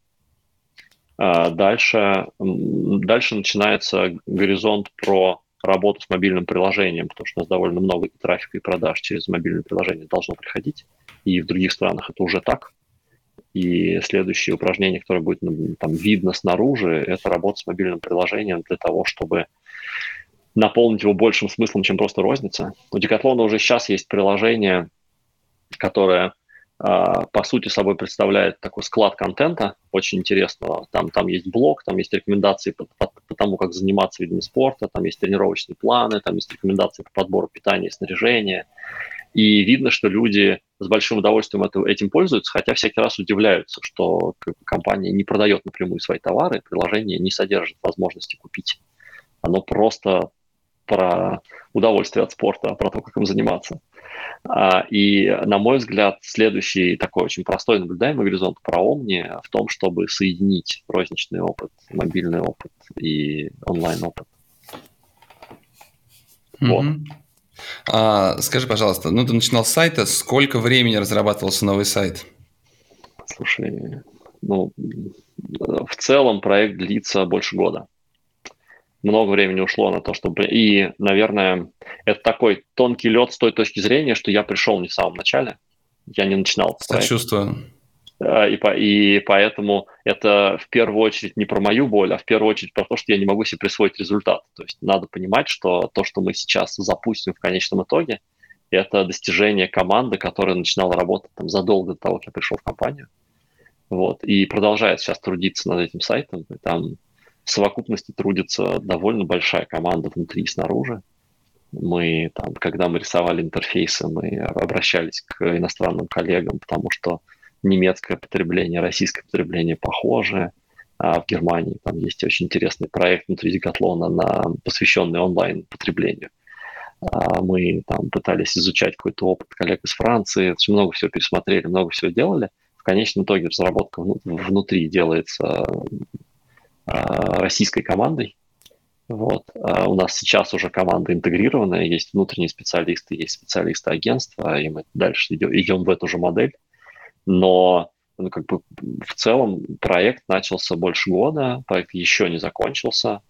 [SPEAKER 2] А, дальше, дальше начинается горизонт про работу с мобильным приложением, потому что у нас довольно много трафика и продаж через мобильное приложение должно приходить. И в других странах это уже так. И следующее упражнение, которое будет там, видно снаружи, это работа с мобильным приложением для того, чтобы наполнить его большим смыслом, чем просто розница. У Декатлона уже сейчас есть приложение, которое а, по сути собой представляет такой склад контента, очень интересного. Там, там есть блог, там есть рекомендации по, по, по тому, как заниматься видами спорта, там есть тренировочные планы, там есть рекомендации по подбору питания и снаряжения. И видно, что люди с большим удовольствием это, этим пользуются, хотя всякий раз удивляются, что компания не продает напрямую свои товары, приложение не содержит возможности купить. Оно просто про удовольствие от спорта, про то, как им заниматься. А, и, на мой взгляд, следующий такой очень простой наблюдаемый горизонт про Omni в том, чтобы соединить розничный опыт, мобильный опыт и онлайн-опыт.
[SPEAKER 1] Mm-hmm. Вот. А, скажи, пожалуйста, ну ты начинал с сайта, сколько времени разрабатывался новый сайт?
[SPEAKER 2] Слушай, ну, в целом проект длится больше года много времени ушло на то, чтобы... И, наверное, это такой тонкий лед с той точки зрения, что я пришел не в самом начале, я не начинал.
[SPEAKER 1] Сочувствую.
[SPEAKER 2] И, по, и поэтому это в первую очередь не про мою боль, а в первую очередь про то, что я не могу себе присвоить результат. То есть надо понимать, что то, что мы сейчас запустим в конечном итоге, это достижение команды, которая начинала работать там задолго до того, как я пришел в компанию. Вот, и продолжает сейчас трудиться над этим сайтом. И там в совокупности трудится довольно большая команда внутри и снаружи. Мы там, когда мы рисовали интерфейсы, мы обращались к иностранным коллегам, потому что немецкое потребление, российское потребление похожее. А в Германии там есть очень интересный проект внутри Декатлона, на, посвященный онлайн-потреблению. А мы там пытались изучать какой-то опыт коллег из Франции, очень много всего пересмотрели, много всего делали. В конечном итоге разработка внутри делается российской командой. Вот. А у нас сейчас уже команда интегрированная, есть внутренние специалисты, есть специалисты агентства, и мы дальше идем, идем в эту же модель. Но ну, как бы в целом проект начался больше года, проект еще не закончился.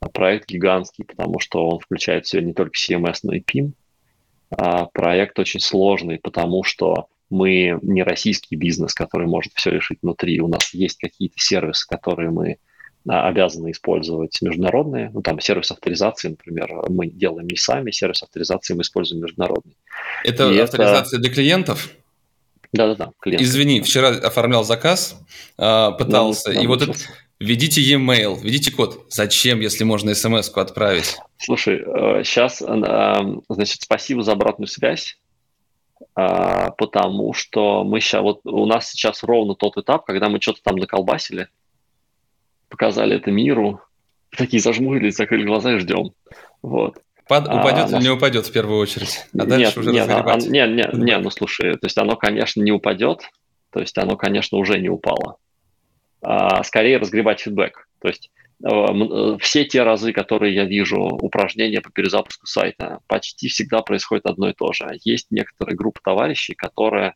[SPEAKER 2] А проект гигантский, потому что он включает в себя не только CMS, но и PIM. А проект очень сложный, потому что мы не российский бизнес, который может все решить внутри. У нас есть какие-то сервисы, которые мы обязаны использовать международные. Ну, там сервис авторизации, например, мы делаем не сами, сервис авторизации мы используем международный.
[SPEAKER 1] Это И авторизация это... для клиентов?
[SPEAKER 2] Да-да-да.
[SPEAKER 1] Извини, вчера оформлял заказ, а, пытался, да, и вот это, введите e-mail, введите код. Зачем, если можно смс-ку отправить?
[SPEAKER 2] Слушай, сейчас, э, значит, спасибо за обратную связь, а, потому что мы сейчас, вот у нас сейчас ровно тот этап, когда мы что-то там наколбасили, показали это миру, такие зажмурились, закрыли глаза и ждем. Вот.
[SPEAKER 1] Пад, упадет а, или не упадет в первую очередь?
[SPEAKER 2] А дальше нет, уже нет, а, нет, нет, нет, ну слушай, то есть оно, конечно, не упадет, то есть оно, конечно, уже не упало. А, скорее разгребать фидбэк. То есть э, э, все те разы, которые я вижу упражнения по перезапуску сайта, почти всегда происходит одно и то же. Есть некоторая группа товарищей, которая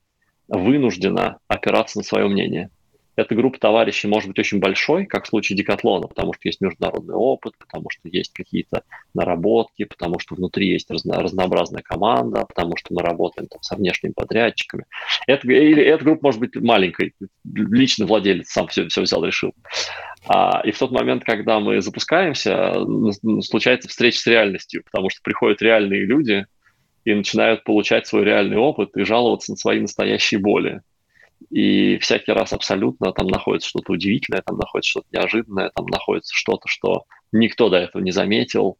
[SPEAKER 2] вынуждена опираться на свое мнение эта группа товарищей может быть очень большой, как в случае Декатлона, потому что есть международный опыт, потому что есть какие-то наработки, потому что внутри есть разно, разнообразная команда, потому что мы работаем там, со внешними подрядчиками. Это, или эта группа может быть маленькой, личный владелец сам все, все взял, решил. А, и в тот момент, когда мы запускаемся, случается встреча с реальностью, потому что приходят реальные люди и начинают получать свой реальный опыт и жаловаться на свои настоящие боли и всякий раз абсолютно там находится что-то удивительное, там находится что-то неожиданное, там находится что-то, что никто до этого не заметил.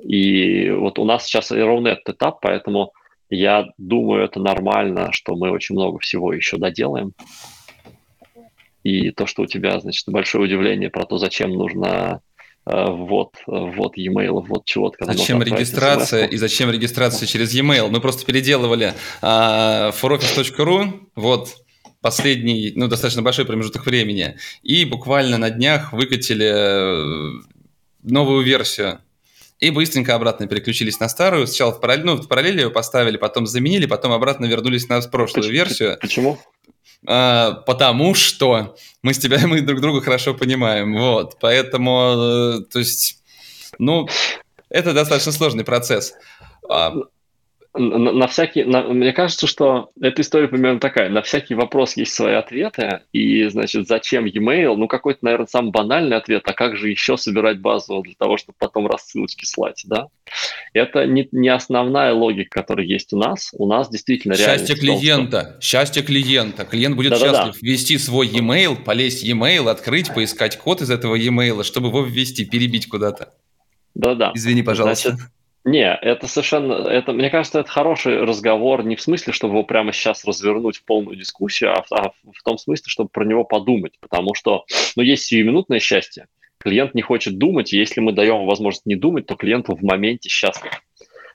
[SPEAKER 2] И вот у нас сейчас ровно этот этап, поэтому я думаю, это нормально, что мы очень много всего еще доделаем. И то, что у тебя, значит, большое удивление про то, зачем нужно э, вот, вот e-mail, вот чего-то.
[SPEAKER 1] Зачем регистрация и зачем регистрация через e-mail? Мы просто переделывали а, foroffice.ru, вот, последний, ну, достаточно большой промежуток времени, и буквально на днях выкатили э, новую версию. И быстренько обратно переключились на старую. Сначала в параллель, ну, в параллели ее поставили, потом заменили, потом обратно вернулись на прошлую
[SPEAKER 2] Почему?
[SPEAKER 1] версию.
[SPEAKER 2] Почему?
[SPEAKER 1] А, потому что мы с тебя, мы друг друга хорошо понимаем. Вот. Поэтому, э, то есть, ну, это достаточно сложный процесс.
[SPEAKER 2] На, на всякий, на, мне кажется, что эта история примерно такая. На всякий вопрос есть свои ответы, и, значит, зачем e-mail? Ну, какой-то, наверное, самый банальный ответ, а как же еще собирать базу для того, чтобы потом рассылочки слать, да? Это не, не основная логика, которая есть у нас. У нас действительно
[SPEAKER 1] Счастье клиента, том, что... счастье клиента. Клиент будет Да-да-да. счастлив ввести свой e-mail, полезть e-mail, открыть, поискать код из этого e-mail, чтобы его ввести, перебить куда-то.
[SPEAKER 2] Да-да.
[SPEAKER 1] Извини, пожалуйста.
[SPEAKER 2] Значит, не, это совершенно, это, мне кажется, это хороший разговор не в смысле, чтобы его прямо сейчас развернуть в полную дискуссию, а в, а в том смысле, чтобы про него подумать, потому что, ну, есть сиюминутное счастье. Клиент не хочет думать, и если мы даем возможность не думать, то клиент в моменте счастлив.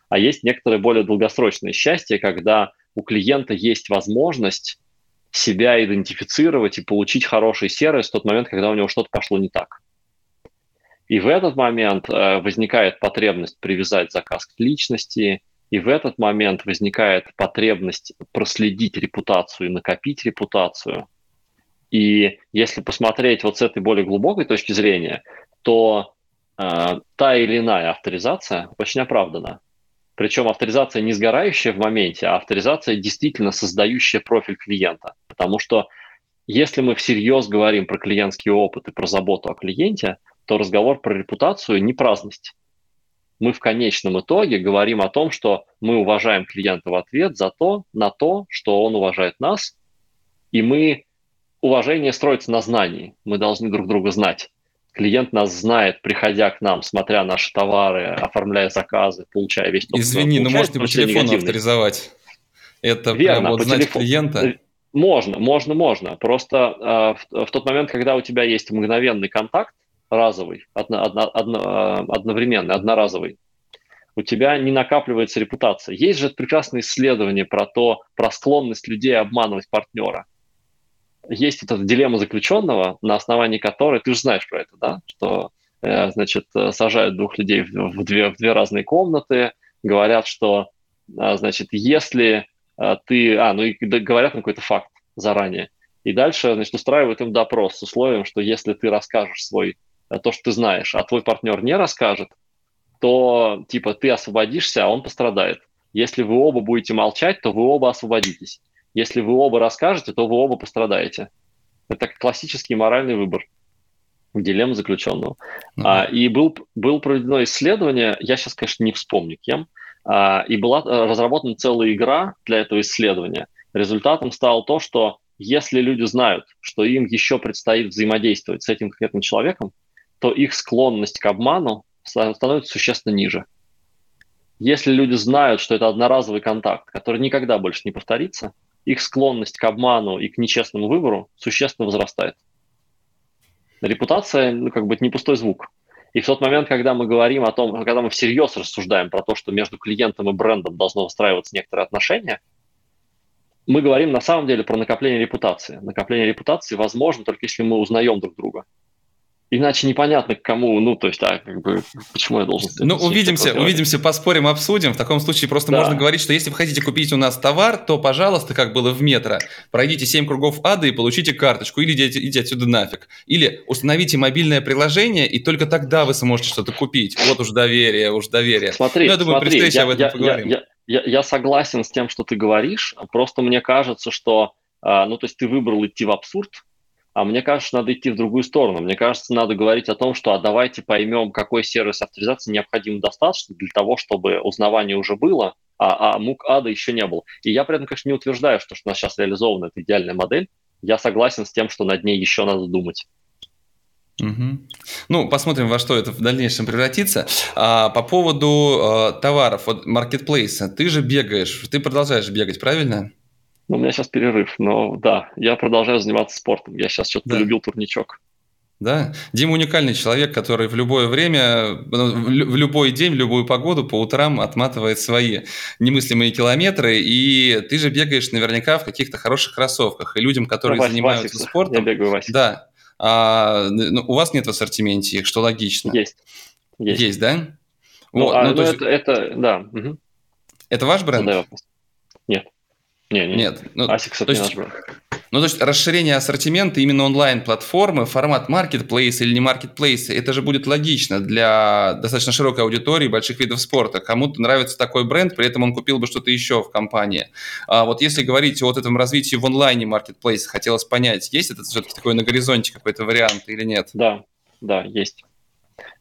[SPEAKER 2] А есть некоторое более долгосрочное счастье, когда у клиента есть возможность себя идентифицировать и получить хороший сервис в тот момент, когда у него что-то пошло не так. И в этот момент э, возникает потребность привязать заказ к личности, и в этот момент возникает потребность проследить репутацию и накопить репутацию. И если посмотреть вот с этой более глубокой точки зрения, то э, та или иная авторизация очень оправдана. Причем авторизация не сгорающая в моменте, а авторизация действительно создающая профиль клиента. Потому что если мы всерьез говорим про клиентский опыт и про заботу о клиенте, то разговор про репутацию не праздность. Мы в конечном итоге говорим о том, что мы уважаем клиента в ответ за то, на то, что он уважает нас, и мы уважение строится на знании. Мы должны друг друга знать. клиент нас знает, приходя к нам, смотря наши товары, оформляя заказы, получая весь
[SPEAKER 1] тот, Извини, но можете по телефону авторизовать. Это
[SPEAKER 2] Верно, прям вот знать телефон... клиента. Можно, можно, можно. Просто э, в, в тот момент, когда у тебя есть мгновенный контакт, разовый, одно, одно, одно, одновременный, одноразовый, у тебя не накапливается репутация. Есть же прекрасное исследование про то, про склонность людей обманывать партнера. Есть эта дилемма заключенного, на основании которой, ты же знаешь про это, да, что, э, значит, сажают двух людей в, две, в две разные комнаты, говорят, что, э, значит, если э, ты, а, ну и говорят на какой-то факт заранее, и дальше, значит, устраивают им допрос с условием, что если ты расскажешь свой, то, что ты знаешь, а твой партнер не расскажет, то типа ты освободишься, а он пострадает. Если вы оба будете молчать, то вы оба освободитесь. Если вы оба расскажете, то вы оба пострадаете. Это классический моральный выбор. Дилемма заключенного. Mm-hmm. А, и был, был проведено исследование, я сейчас, конечно, не вспомню кем, а, и была э, разработана целая игра для этого исследования. Результатом стало то, что если люди знают, что им еще предстоит взаимодействовать с этим конкретным человеком, то их склонность к обману становится существенно ниже. Если люди знают, что это одноразовый контакт, который никогда больше не повторится, их склонность к обману и к нечестному выбору существенно возрастает. Репутация, ну, как бы, это не пустой звук. И в тот момент, когда мы говорим о том, когда мы всерьез рассуждаем про то, что между клиентом и брендом должно выстраиваться некоторые отношения, мы говорим на самом деле про накопление репутации. Накопление репутации возможно только если мы узнаем друг друга. Иначе непонятно, к кому, ну, то есть, а, как бы, почему я должен...
[SPEAKER 1] Ну, увидимся, увидимся, поспорим, обсудим. В таком случае просто да. можно говорить, что если вы хотите купить у нас товар, то, пожалуйста, как было в метро, пройдите 7 кругов ада и получите карточку, или идите, идите отсюда нафиг. Или установите мобильное приложение, и только тогда вы сможете что-то купить. Вот уж доверие, уж доверие.
[SPEAKER 2] Смотри, ну, я думаю, смотри, при встрече я, об этом я, поговорим. Я, я, я, согласен с тем, что ты говоришь, просто мне кажется, что, а, ну, то есть ты выбрал идти в абсурд, а мне кажется, надо идти в другую сторону. Мне кажется, надо говорить о том, что а давайте поймем, какой сервис авторизации необходим достаточно для того, чтобы узнавание уже было, а, а мук ада еще не было. И я при этом, конечно, не утверждаю, что, что у нас сейчас реализована эта идеальная модель. Я согласен с тем, что над ней еще надо думать.
[SPEAKER 1] Угу. Ну, посмотрим, во что это в дальнейшем превратится. А, по поводу а, товаров, вот маркетплейса, ты же бегаешь, ты продолжаешь бегать, правильно?
[SPEAKER 2] Ну, у меня сейчас перерыв, но да, я продолжаю заниматься спортом. Я сейчас что-то да. полюбил турничок.
[SPEAKER 1] Да, Дима уникальный человек, который в любое время, ну, в любой день, в любую погоду по утрам отматывает свои немыслимые километры, и ты же бегаешь наверняка в каких-то хороших кроссовках. И людям, которые ну, занимаются Васикс, спортом... Я бегаю Васикс. Да. А, ну, у вас нет в ассортименте их, что логично.
[SPEAKER 2] Есть.
[SPEAKER 1] Есть, есть да?
[SPEAKER 2] Ну, вот, а, ну, ну, есть... это, это, да. Угу.
[SPEAKER 1] Это ваш бренд?
[SPEAKER 2] Нет. Не, не.
[SPEAKER 1] Нет. Ну, ASICS то есть, ну, то есть расширение ассортимента именно онлайн-платформы, формат маркетплейса или не маркетплейса, это же будет логично для достаточно широкой аудитории больших видов спорта. Кому-то нравится такой бренд, при этом он купил бы что-то еще в компании. А вот если говорить о вот этом развитии в онлайне маркетплейса, хотелось понять, есть это все-таки такой на горизонте какой-то вариант или нет?
[SPEAKER 2] Да, да, есть.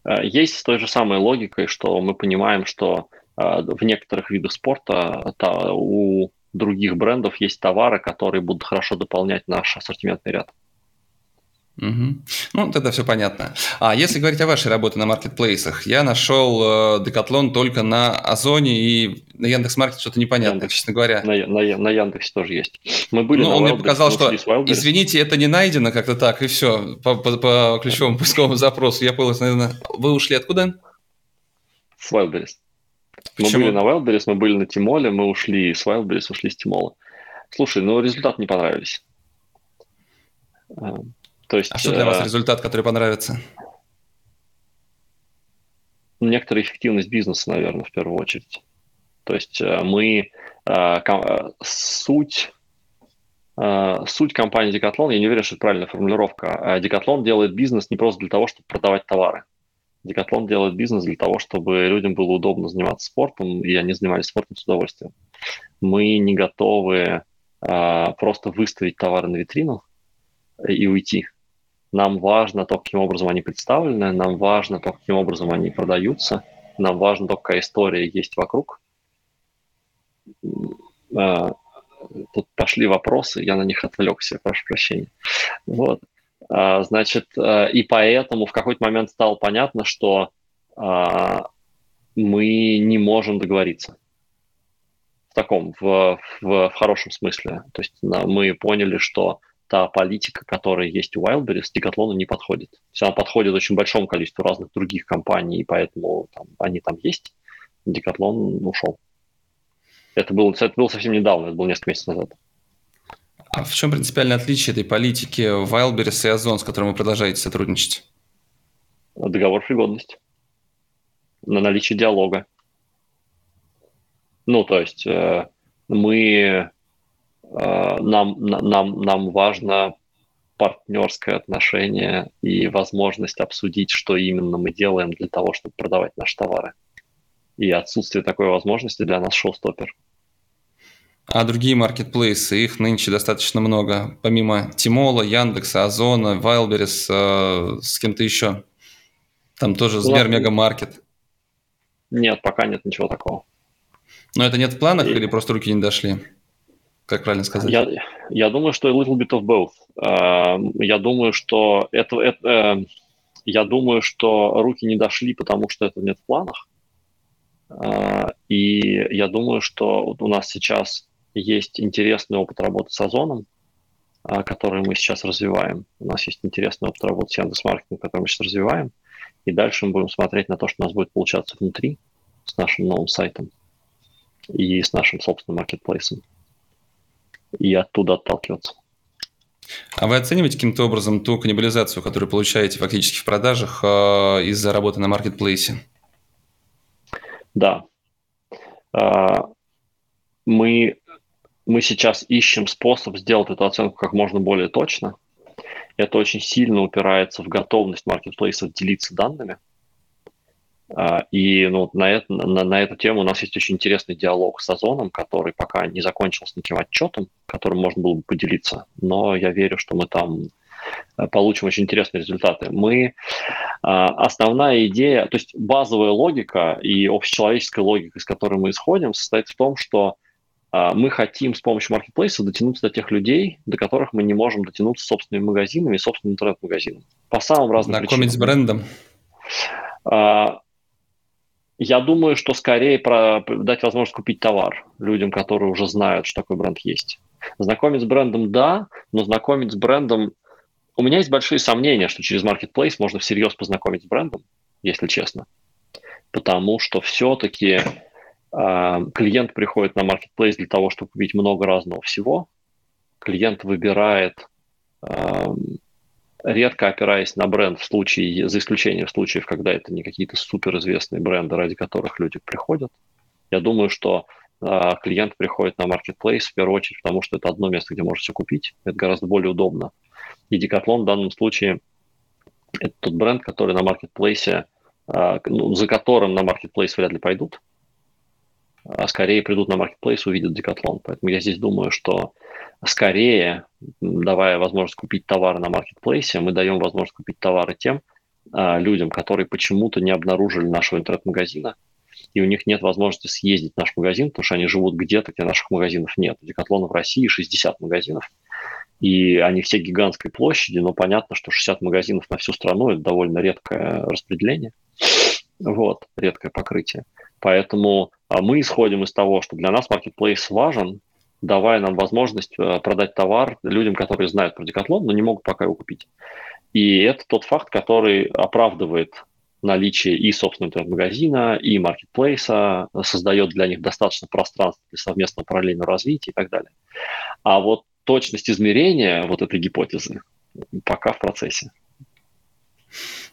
[SPEAKER 2] Э, есть с той же самой логикой, что мы понимаем, что э, в некоторых видах спорта у других брендов есть товары, которые будут хорошо дополнять наш ассортиментный ряд.
[SPEAKER 1] Угу. Ну, тогда все понятно. А если говорить о вашей работе на маркетплейсах, я нашел Декатлон только на Озоне и на Яндекс.Маркет что-то непонятное, Яндекс. честно говоря.
[SPEAKER 2] На, на, на Яндексе тоже есть. Мы были
[SPEAKER 1] ну, на он мне показал, что, извините, это не найдено как-то так, и все, по, по, по ключевому поисковому запросу. Я понял, наверное, вы ушли откуда?
[SPEAKER 2] С Wildberries. Почему? Мы были на Wildberries, мы были на Тимоле, мы ушли с Wildberries, ушли с Тимола. Слушай, ну результат не понравились.
[SPEAKER 1] Э, то есть, а что для вас э, результат, который понравится?
[SPEAKER 2] Некоторая эффективность бизнеса, наверное, в первую очередь. То есть э, мы суть суть компании Decathlon, я не уверен, что это правильная формулировка. Decathlon делает бизнес не просто для того, чтобы продавать товары. Декатлон делает бизнес для того, чтобы людям было удобно заниматься спортом, и они занимались спортом с удовольствием. Мы не готовы а, просто выставить товары на витрину и уйти. Нам важно то, каким образом они представлены, нам важно то, каким образом они продаются, нам важно то, какая история есть вокруг. А, тут пошли вопросы, я на них отвлекся, прошу прощения. Вот. А, значит, э, и поэтому в какой-то момент стало понятно, что а, мы не можем договориться. В таком, в, в, в хорошем смысле. То есть мы поняли, что та политика, которая есть у Wildberries, Decathlon не подходит. То есть она подходит очень большому количеству разных других компаний, и поэтому там, они там есть. Decathlon ушел. Это было, это было совсем недавно, это было несколько месяцев назад.
[SPEAKER 1] А в чем принципиальное отличие этой политики Wildberries и Озон, с которым вы продолжаете сотрудничать?
[SPEAKER 2] Договор пригодности. На наличие диалога. Ну, то есть э, мы, э, нам, нам, нам важно партнерское отношение и возможность обсудить, что именно мы делаем для того, чтобы продавать наши товары. И отсутствие такой возможности для нас шоу-стоппер.
[SPEAKER 1] А другие маркетплейсы, их нынче достаточно много. Помимо Тимола, Яндекса, Озона, Wildberries, э, с кем-то еще. Там тоже Сбер Мегамаркет.
[SPEAKER 2] Нет, пока нет ничего такого.
[SPEAKER 1] Но это нет в планах И... или просто руки не дошли? Как правильно сказать?
[SPEAKER 2] Я, я думаю, что a little bit of both. Uh, я думаю, что это, это uh, я думаю, что руки не дошли, потому что это нет в планах. Uh, и я думаю, что у нас сейчас есть интересный опыт работы с Озоном, а, который мы сейчас развиваем. У нас есть интересный опыт работы с Яндекс.Маркетингом, который мы сейчас развиваем. И дальше мы будем смотреть на то, что у нас будет получаться внутри с нашим новым сайтом и с нашим собственным маркетплейсом. И оттуда отталкиваться.
[SPEAKER 1] А вы оцениваете каким-то образом ту каннибализацию, которую получаете фактически в продажах э, из-за работы на маркетплейсе?
[SPEAKER 2] Да. Э, мы мы сейчас ищем способ сделать эту оценку как можно более точно. Это очень сильно упирается в готовность маркетплейсов делиться данными. А, и ну, на, это, на, на эту тему у нас есть очень интересный диалог с Озоном, который пока не закончился никаким отчетом, которым можно было бы поделиться. Но я верю, что мы там э, получим очень интересные результаты. Мы а, основная идея, то есть базовая логика и общечеловеческая логика, из которой мы исходим, состоит в том, что мы хотим с помощью маркетплейса дотянуться до тех людей, до которых мы не можем дотянуться собственными магазинами и собственным интернет-магазином. По самым разным
[SPEAKER 1] Знакомить причинам. с брендом?
[SPEAKER 2] А, я думаю, что скорее про, дать возможность купить товар людям, которые уже знают, что такой бренд есть. Знакомить с брендом – да, но знакомить с брендом… У меня есть большие сомнения, что через Marketplace можно всерьез познакомить с брендом, если честно. Потому что все-таки а, клиент приходит на marketplace для того, чтобы купить много разного всего. Клиент выбирает, а, редко опираясь на бренд в случае, за исключением случаев, когда это не какие-то суперизвестные бренды, ради которых люди приходят. Я думаю, что а, клиент приходит на marketplace в первую очередь, потому что это одно место, где можно все купить. Это гораздо более удобно. И Decathlon в данном случае это тот бренд, который на маркетплейсе, ну, за которым на маркетплейс вряд ли пойдут, а скорее придут на Marketplace и увидят Decathlon. Поэтому я здесь думаю, что скорее, давая возможность купить товары на Marketplace, мы даем возможность купить товары тем а, людям, которые почему-то не обнаружили нашего интернет-магазина, и у них нет возможности съездить в наш магазин, потому что они живут где-то, где наших магазинов нет. Decathlon в России 60 магазинов, и они все гигантской площади, но понятно, что 60 магазинов на всю страну – это довольно редкое распределение, вот, редкое покрытие. Поэтому а, мы исходим из того, что для нас marketplace важен, давая нам возможность э, продать товар людям, которые знают про Decathlon, но не могут пока его купить. И это тот факт, который оправдывает наличие и собственного интернет-магазина, и маркетплейса, создает для них достаточно пространства для совместного параллельного развития и так далее. А вот точность измерения вот этой гипотезы пока в процессе.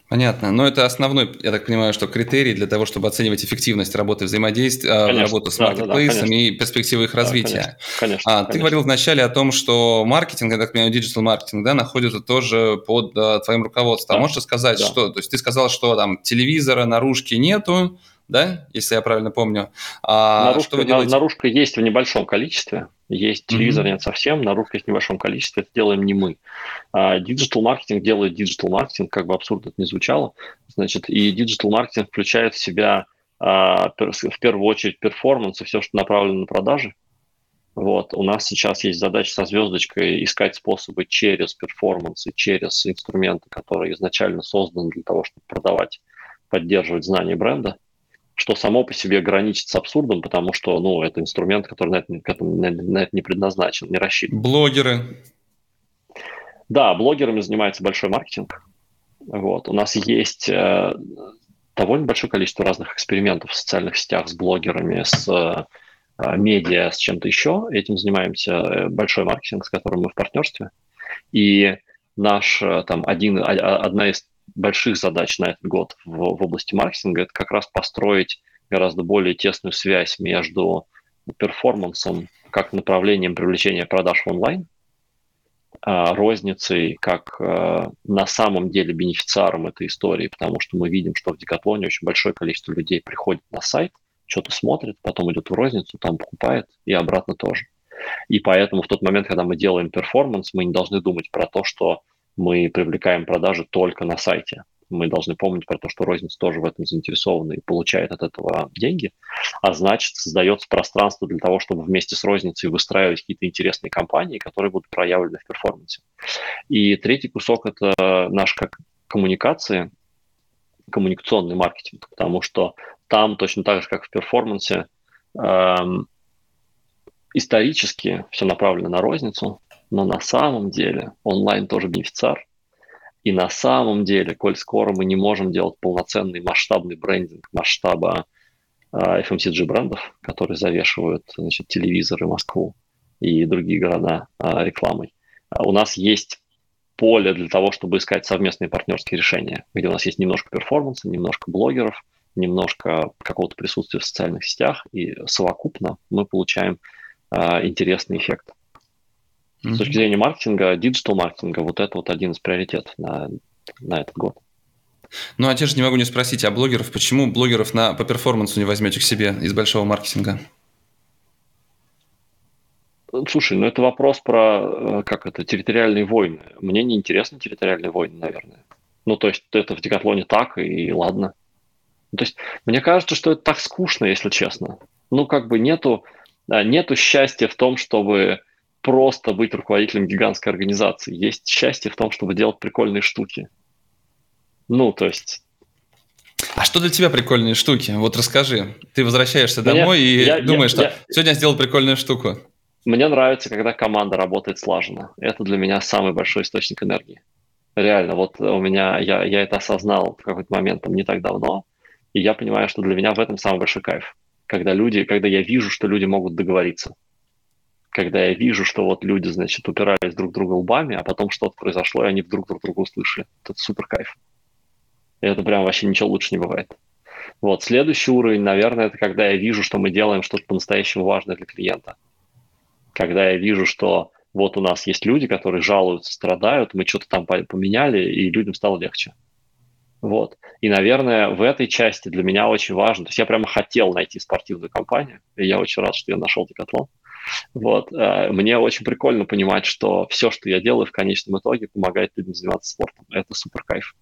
[SPEAKER 1] Понятно. Но это основной, я так понимаю, что критерий для того, чтобы оценивать эффективность работы взаимодействия, а, конечно, работы с маркетплейсами да, да, и перспективы их развития. Да, конечно, конечно, а, конечно. Ты говорил вначале о том, что маркетинг, я так понимаю, digital маркетинг, да, находится тоже под а, твоим руководством. Да. А можешь сказать, да. что, то есть ты сказал, что там телевизора, наружки нету, да, если я правильно помню.
[SPEAKER 2] А наружка, что вы делаете? Наружка есть в небольшом количестве. Есть телевизор, нет совсем, наружка есть в небольшом количестве, это делаем не мы. Digital маркетинг делает digital маркетинг, как бы абсурдно это не звучало. Значит, и digital маркетинг включает в себя а, в первую очередь performance и все, что направлено на продажи. Вот. У нас сейчас есть задача со звездочкой искать способы через performance ы, через инструменты, которые изначально созданы для того, чтобы продавать, поддерживать знания бренда, что само по себе граничит с абсурдом, потому что ну, это инструмент, который на это, на, на это не предназначен, не рассчитан.
[SPEAKER 1] Блогеры.
[SPEAKER 2] Да, блогерами занимается большой маркетинг. Вот. У нас есть э, довольно большое количество разных экспериментов в социальных сетях с блогерами, с э, медиа, с чем-то еще. Этим занимаемся э, большой маркетинг, с которым мы в партнерстве. И наш э, там один, одна из больших задач на этот год в, в области маркетинга это как раз построить гораздо более тесную связь между перформансом как направлением привлечения продаж в онлайн а, розницей как а, на самом деле бенефициаром этой истории, потому что мы видим, что в Декатлоне очень большое количество людей приходит на сайт, что-то смотрит, потом идет в розницу, там покупает и обратно тоже. И поэтому в тот момент, когда мы делаем performance, мы не должны думать про то, что мы привлекаем продажи только на сайте. Мы должны помнить про то, что розница тоже в этом заинтересована и получает от этого деньги, а значит, создается пространство для того, чтобы вместе с розницей выстраивать какие-то интересные кампании, которые будут проявлены в performance е. И третий кусок – это наш как коммуникации, коммуникационный маркетинг, потому что там точно так же, как в performance е, эм, исторически все направлено на розницу, но на самом деле онлайн тоже бенефициар – и на самом деле, коль скоро мы не можем делать полноценный масштабный брендинг масштаба э, FMCG брендов, которые завешивают значит, телевизоры Москву и другие города э, рекламой, у нас есть поле для того, чтобы искать совместные партнерские решения, где у нас есть немножко перформанса, немножко блогеров, немножко какого-то присутствия в социальных сетях, и совокупно мы получаем э, интересный эффект. Mm-hmm. С точки зрения маркетинга, диджитал-маркетинга, вот это вот один из приоритетов на, на этот год.
[SPEAKER 1] Ну, а те же не могу не спросить, а блогеров, почему блогеров на, по перформансу не возьмете к себе из большого маркетинга?
[SPEAKER 2] Слушай, ну это вопрос про, э, как это, территориальные войны. Мне не интересны территориальные войны, наверное. Ну, то есть это в Декатлоне так, и ладно. Ну, то есть мне кажется, что это так скучно, если честно. Ну, как бы нету, нету счастья в том, чтобы просто быть руководителем гигантской организации. Есть счастье в том, чтобы делать прикольные штуки. Ну, то есть...
[SPEAKER 1] А что для тебя прикольные штуки? Вот расскажи. Ты возвращаешься Мне, домой и я, думаешь, я, что я, сегодня я сделал прикольную штуку.
[SPEAKER 2] Мне нравится, когда команда работает слаженно. Это для меня самый большой источник энергии. Реально, вот у меня, я, я это осознал в какой-то момент, там, не так давно, и я понимаю, что для меня в этом самый большой кайф. Когда люди, когда я вижу, что люди могут договориться когда я вижу, что вот люди, значит, упирались друг друга лбами, а потом что-то произошло, и они вдруг друг друга услышали. Это супер кайф. Это прям вообще ничего лучше не бывает. Вот, следующий уровень, наверное, это когда я вижу, что мы делаем что-то по-настоящему важное для клиента. Когда я вижу, что вот у нас есть люди, которые жалуются, страдают, мы что-то там поменяли, и людям стало легче. Вот. И, наверное, в этой части для меня очень важно, то есть я прямо хотел найти спортивную компанию, и я очень рад, что я нашел Decathlon. Вот. Э, мне очень прикольно понимать, что все, что я делаю в конечном итоге, помогает людям заниматься спортом. Это супер кайф.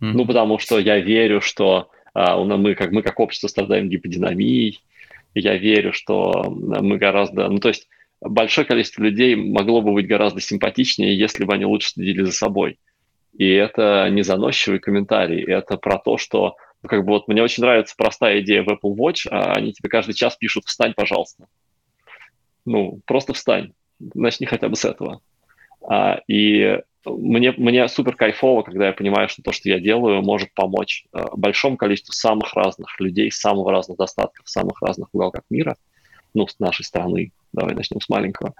[SPEAKER 2] Mm-hmm. Ну, потому что я верю, что uh, мы, как, мы как общество страдаем гиподинамией. Я верю, что мы гораздо... Ну, то есть большое количество людей могло бы быть гораздо симпатичнее, если бы они лучше следили за собой. И это не заносчивый комментарий, это про то, что как бы вот мне очень нравится простая идея в Apple Watch, а они тебе каждый час пишут «встань, пожалуйста». Ну, просто встань. Начни хотя бы с этого. А, и мне, мне супер кайфово, когда я понимаю, что то, что я делаю, может помочь а, большому количеству самых разных людей, самых разных достатков, самых разных уголков мира, ну, с нашей страны, давай начнем с маленького,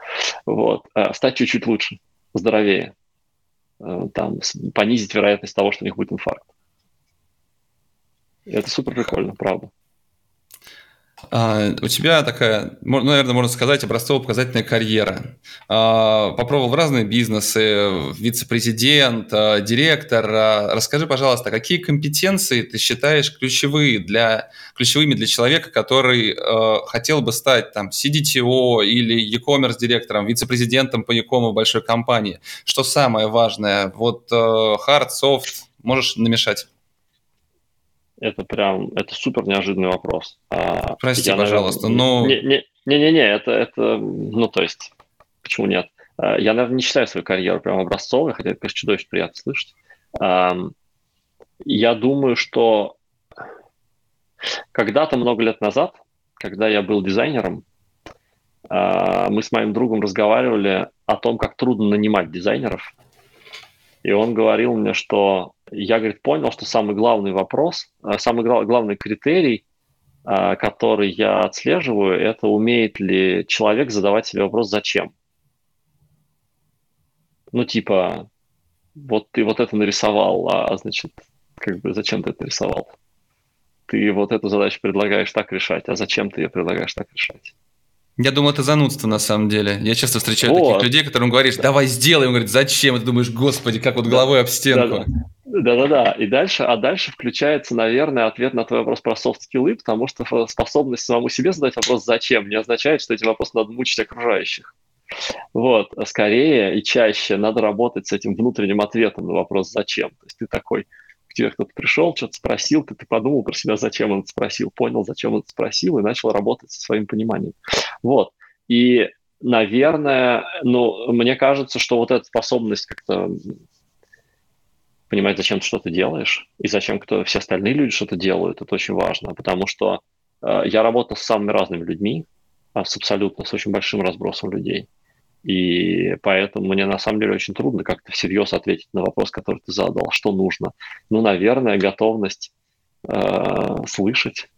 [SPEAKER 2] вот, а, стать чуть-чуть лучше, здоровее, а, там, понизить вероятность того, что у них будет инфаркт. Это супер прикольно, правда.
[SPEAKER 1] Uh, у тебя такая, ну, наверное, можно сказать, образцово-показательная карьера. Uh, попробовал разные бизнесы, вице-президент, uh, директор. Расскажи, пожалуйста, какие компетенции ты считаешь ключевые для, ключевыми для человека, который хотел бы стать там CDTO или e-commerce директором, вице-президентом по e-commerce большой компании? Что самое важное? Вот hard, soft, можешь намешать?
[SPEAKER 2] Это прям, это супер неожиданный вопрос.
[SPEAKER 1] А, Прости, я, пожалуйста, наверное, но...
[SPEAKER 2] Не, не, Не-не-не, это, это, ну, то есть, почему нет? Э, я, наверное, не считаю свою карьеру прям образцовой, хотя это, конечно, чудовищно приятно слышать. Я думаю, что когда-то много лет назад, когда я был дизайнером, а, мы с моим другом разговаривали о том, как трудно нанимать дизайнеров. И он говорил мне, что я, говорит, понял, что самый главный вопрос, а, самый главный критерий, а, который я отслеживаю, это умеет ли человек задавать себе вопрос «зачем?». Ну, типа, вот ты вот это нарисовал, а значит, как бы зачем ты это рисовал? Ты вот эту задачу предлагаешь так решать, а зачем ты ее предлагаешь так решать?
[SPEAKER 1] Я думаю, это занудство на самом деле. Я часто встречаю вот. таких людей, которым говоришь, давай сделаем, он говорит, зачем? И ты думаешь, господи, как вот головой об стенку.
[SPEAKER 2] Да-да-да. И дальше, а дальше включается, наверное, ответ на твой вопрос про софт-скиллы, потому что способность самому себе задать вопрос «зачем?» не означает, что эти вопросы надо мучить окружающих. Вот, скорее и чаще надо работать с этим внутренним ответом на вопрос «зачем?». То есть ты такой, к тебе кто-то пришел, что-то спросил, ты, ты подумал про себя, зачем он это спросил, понял, зачем он это спросил, и начал работать со своим пониманием. Вот. И, наверное, ну, мне кажется, что вот эта способность как-то понимать, зачем ты что-то делаешь, и зачем кто, все остальные люди что-то делают, это очень важно, потому что э, я работал с самыми разными людьми, с абсолютно, с очень большим разбросом людей. И поэтому мне на самом деле очень трудно как-то всерьез ответить на вопрос, который ты задал, что нужно. Ну, наверное, готовность э, слышать,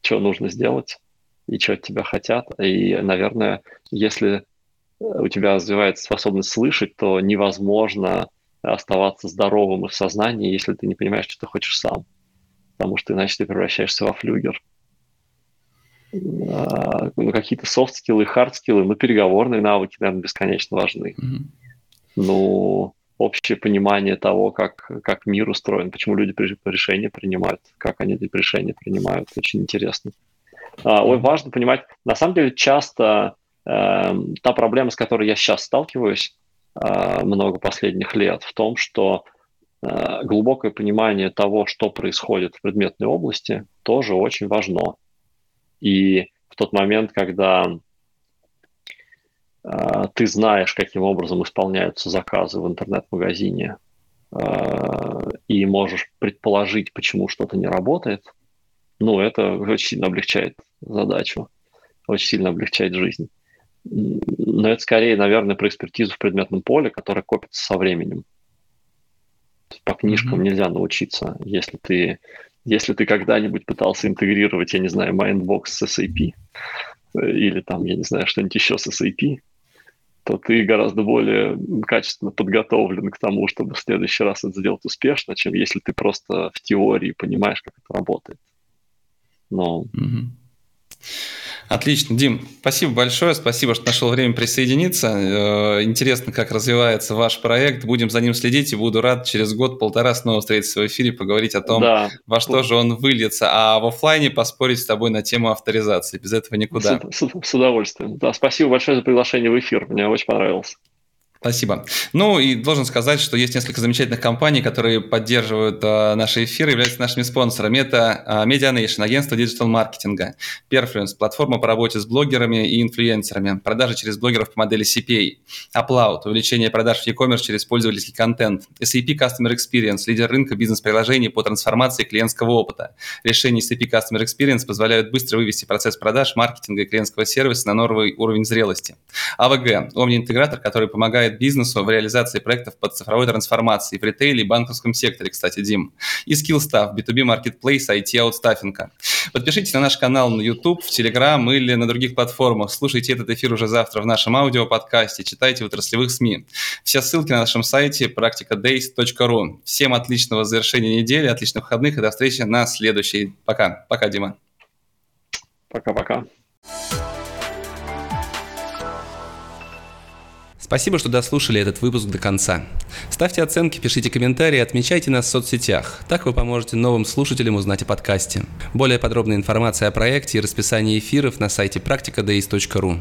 [SPEAKER 2] что нужно сделать и что от тебя хотят. И, наверное, если у тебя развивается способность слышать, то невозможно оставаться здоровым и в сознании, если ты не понимаешь, что ты хочешь сам. Потому что иначе ты превращаешься во флюгер. А, ну, какие-то софт-скиллы, хард-скиллы, ну, переговорные навыки, наверное, бесконечно важны. Mm-hmm. Ну, общее понимание того, как, как мир устроен, почему люди решения принимают, как они эти решения принимают, очень интересно. А, ой, важно понимать, на самом деле часто э, та проблема, с которой я сейчас сталкиваюсь много последних лет, в том, что э, глубокое понимание того, что происходит в предметной области, тоже очень важно. И в тот момент, когда э, ты знаешь, каким образом исполняются заказы в интернет-магазине, э, и можешь предположить, почему что-то не работает, ну, это очень сильно облегчает задачу, очень сильно облегчает жизнь. Но это скорее, наверное, про экспертизу в предметном поле, которая копится со временем. По книжкам mm-hmm. нельзя научиться, если ты если ты когда-нибудь пытался интегрировать, я не знаю, Mindbox с SAP, э, или там, я не знаю, что-нибудь еще с SAP, то ты гораздо более качественно подготовлен к тому, чтобы в следующий раз это сделать успешно, чем если ты просто в теории понимаешь, как это работает. Но... Mm-hmm.
[SPEAKER 1] Отлично, Дим, спасибо большое, спасибо, что нашел время присоединиться. Э, интересно, как развивается ваш проект. Будем за ним следить и буду рад через год-полтора снова встретиться в эфире, поговорить о том, да. во что же он выльется. А в офлайне поспорить с тобой на тему авторизации. Без этого никуда.
[SPEAKER 2] С, с, с удовольствием. Да, спасибо большое за приглашение в эфир. Мне очень понравилось.
[SPEAKER 1] Спасибо. Ну и должен сказать, что есть несколько замечательных компаний, которые поддерживают э, наши эфиры, являются нашими спонсорами. Это э, Medianation, агентство диджитал-маркетинга, Perfluence, платформа по работе с блогерами и инфлюенсерами, продажи через блогеров по модели CPA, Upload, увеличение продаж в e-commerce через пользовательский контент, SAP Customer Experience, лидер рынка бизнес-приложений по трансформации клиентского опыта. Решения SAP Customer Experience позволяют быстро вывести процесс продаж, маркетинга и клиентского сервиса на новый уровень зрелости. AVG, Omni-интегратор, который помогает помогает бизнесу в реализации проектов по цифровой трансформации в ритейле и банковском секторе, кстати, Дим. И SkillStaff, B2B Marketplace, IT аутстаффинга. Подпишитесь на наш канал на YouTube, в Telegram или на других платформах. Слушайте этот эфир уже завтра в нашем аудиоподкасте, читайте в отраслевых СМИ. Все ссылки на нашем сайте practicadays.ru. Всем отличного завершения недели, отличных выходных и до встречи на следующей. Пока. Пока, Дима.
[SPEAKER 2] Пока-пока.
[SPEAKER 1] Спасибо, что дослушали этот выпуск до конца. Ставьте оценки, пишите комментарии, отмечайте нас в соцсетях. Так вы поможете новым слушателям узнать о подкасте. Более подробная информация о проекте и расписании эфиров на сайте practicadays.ru.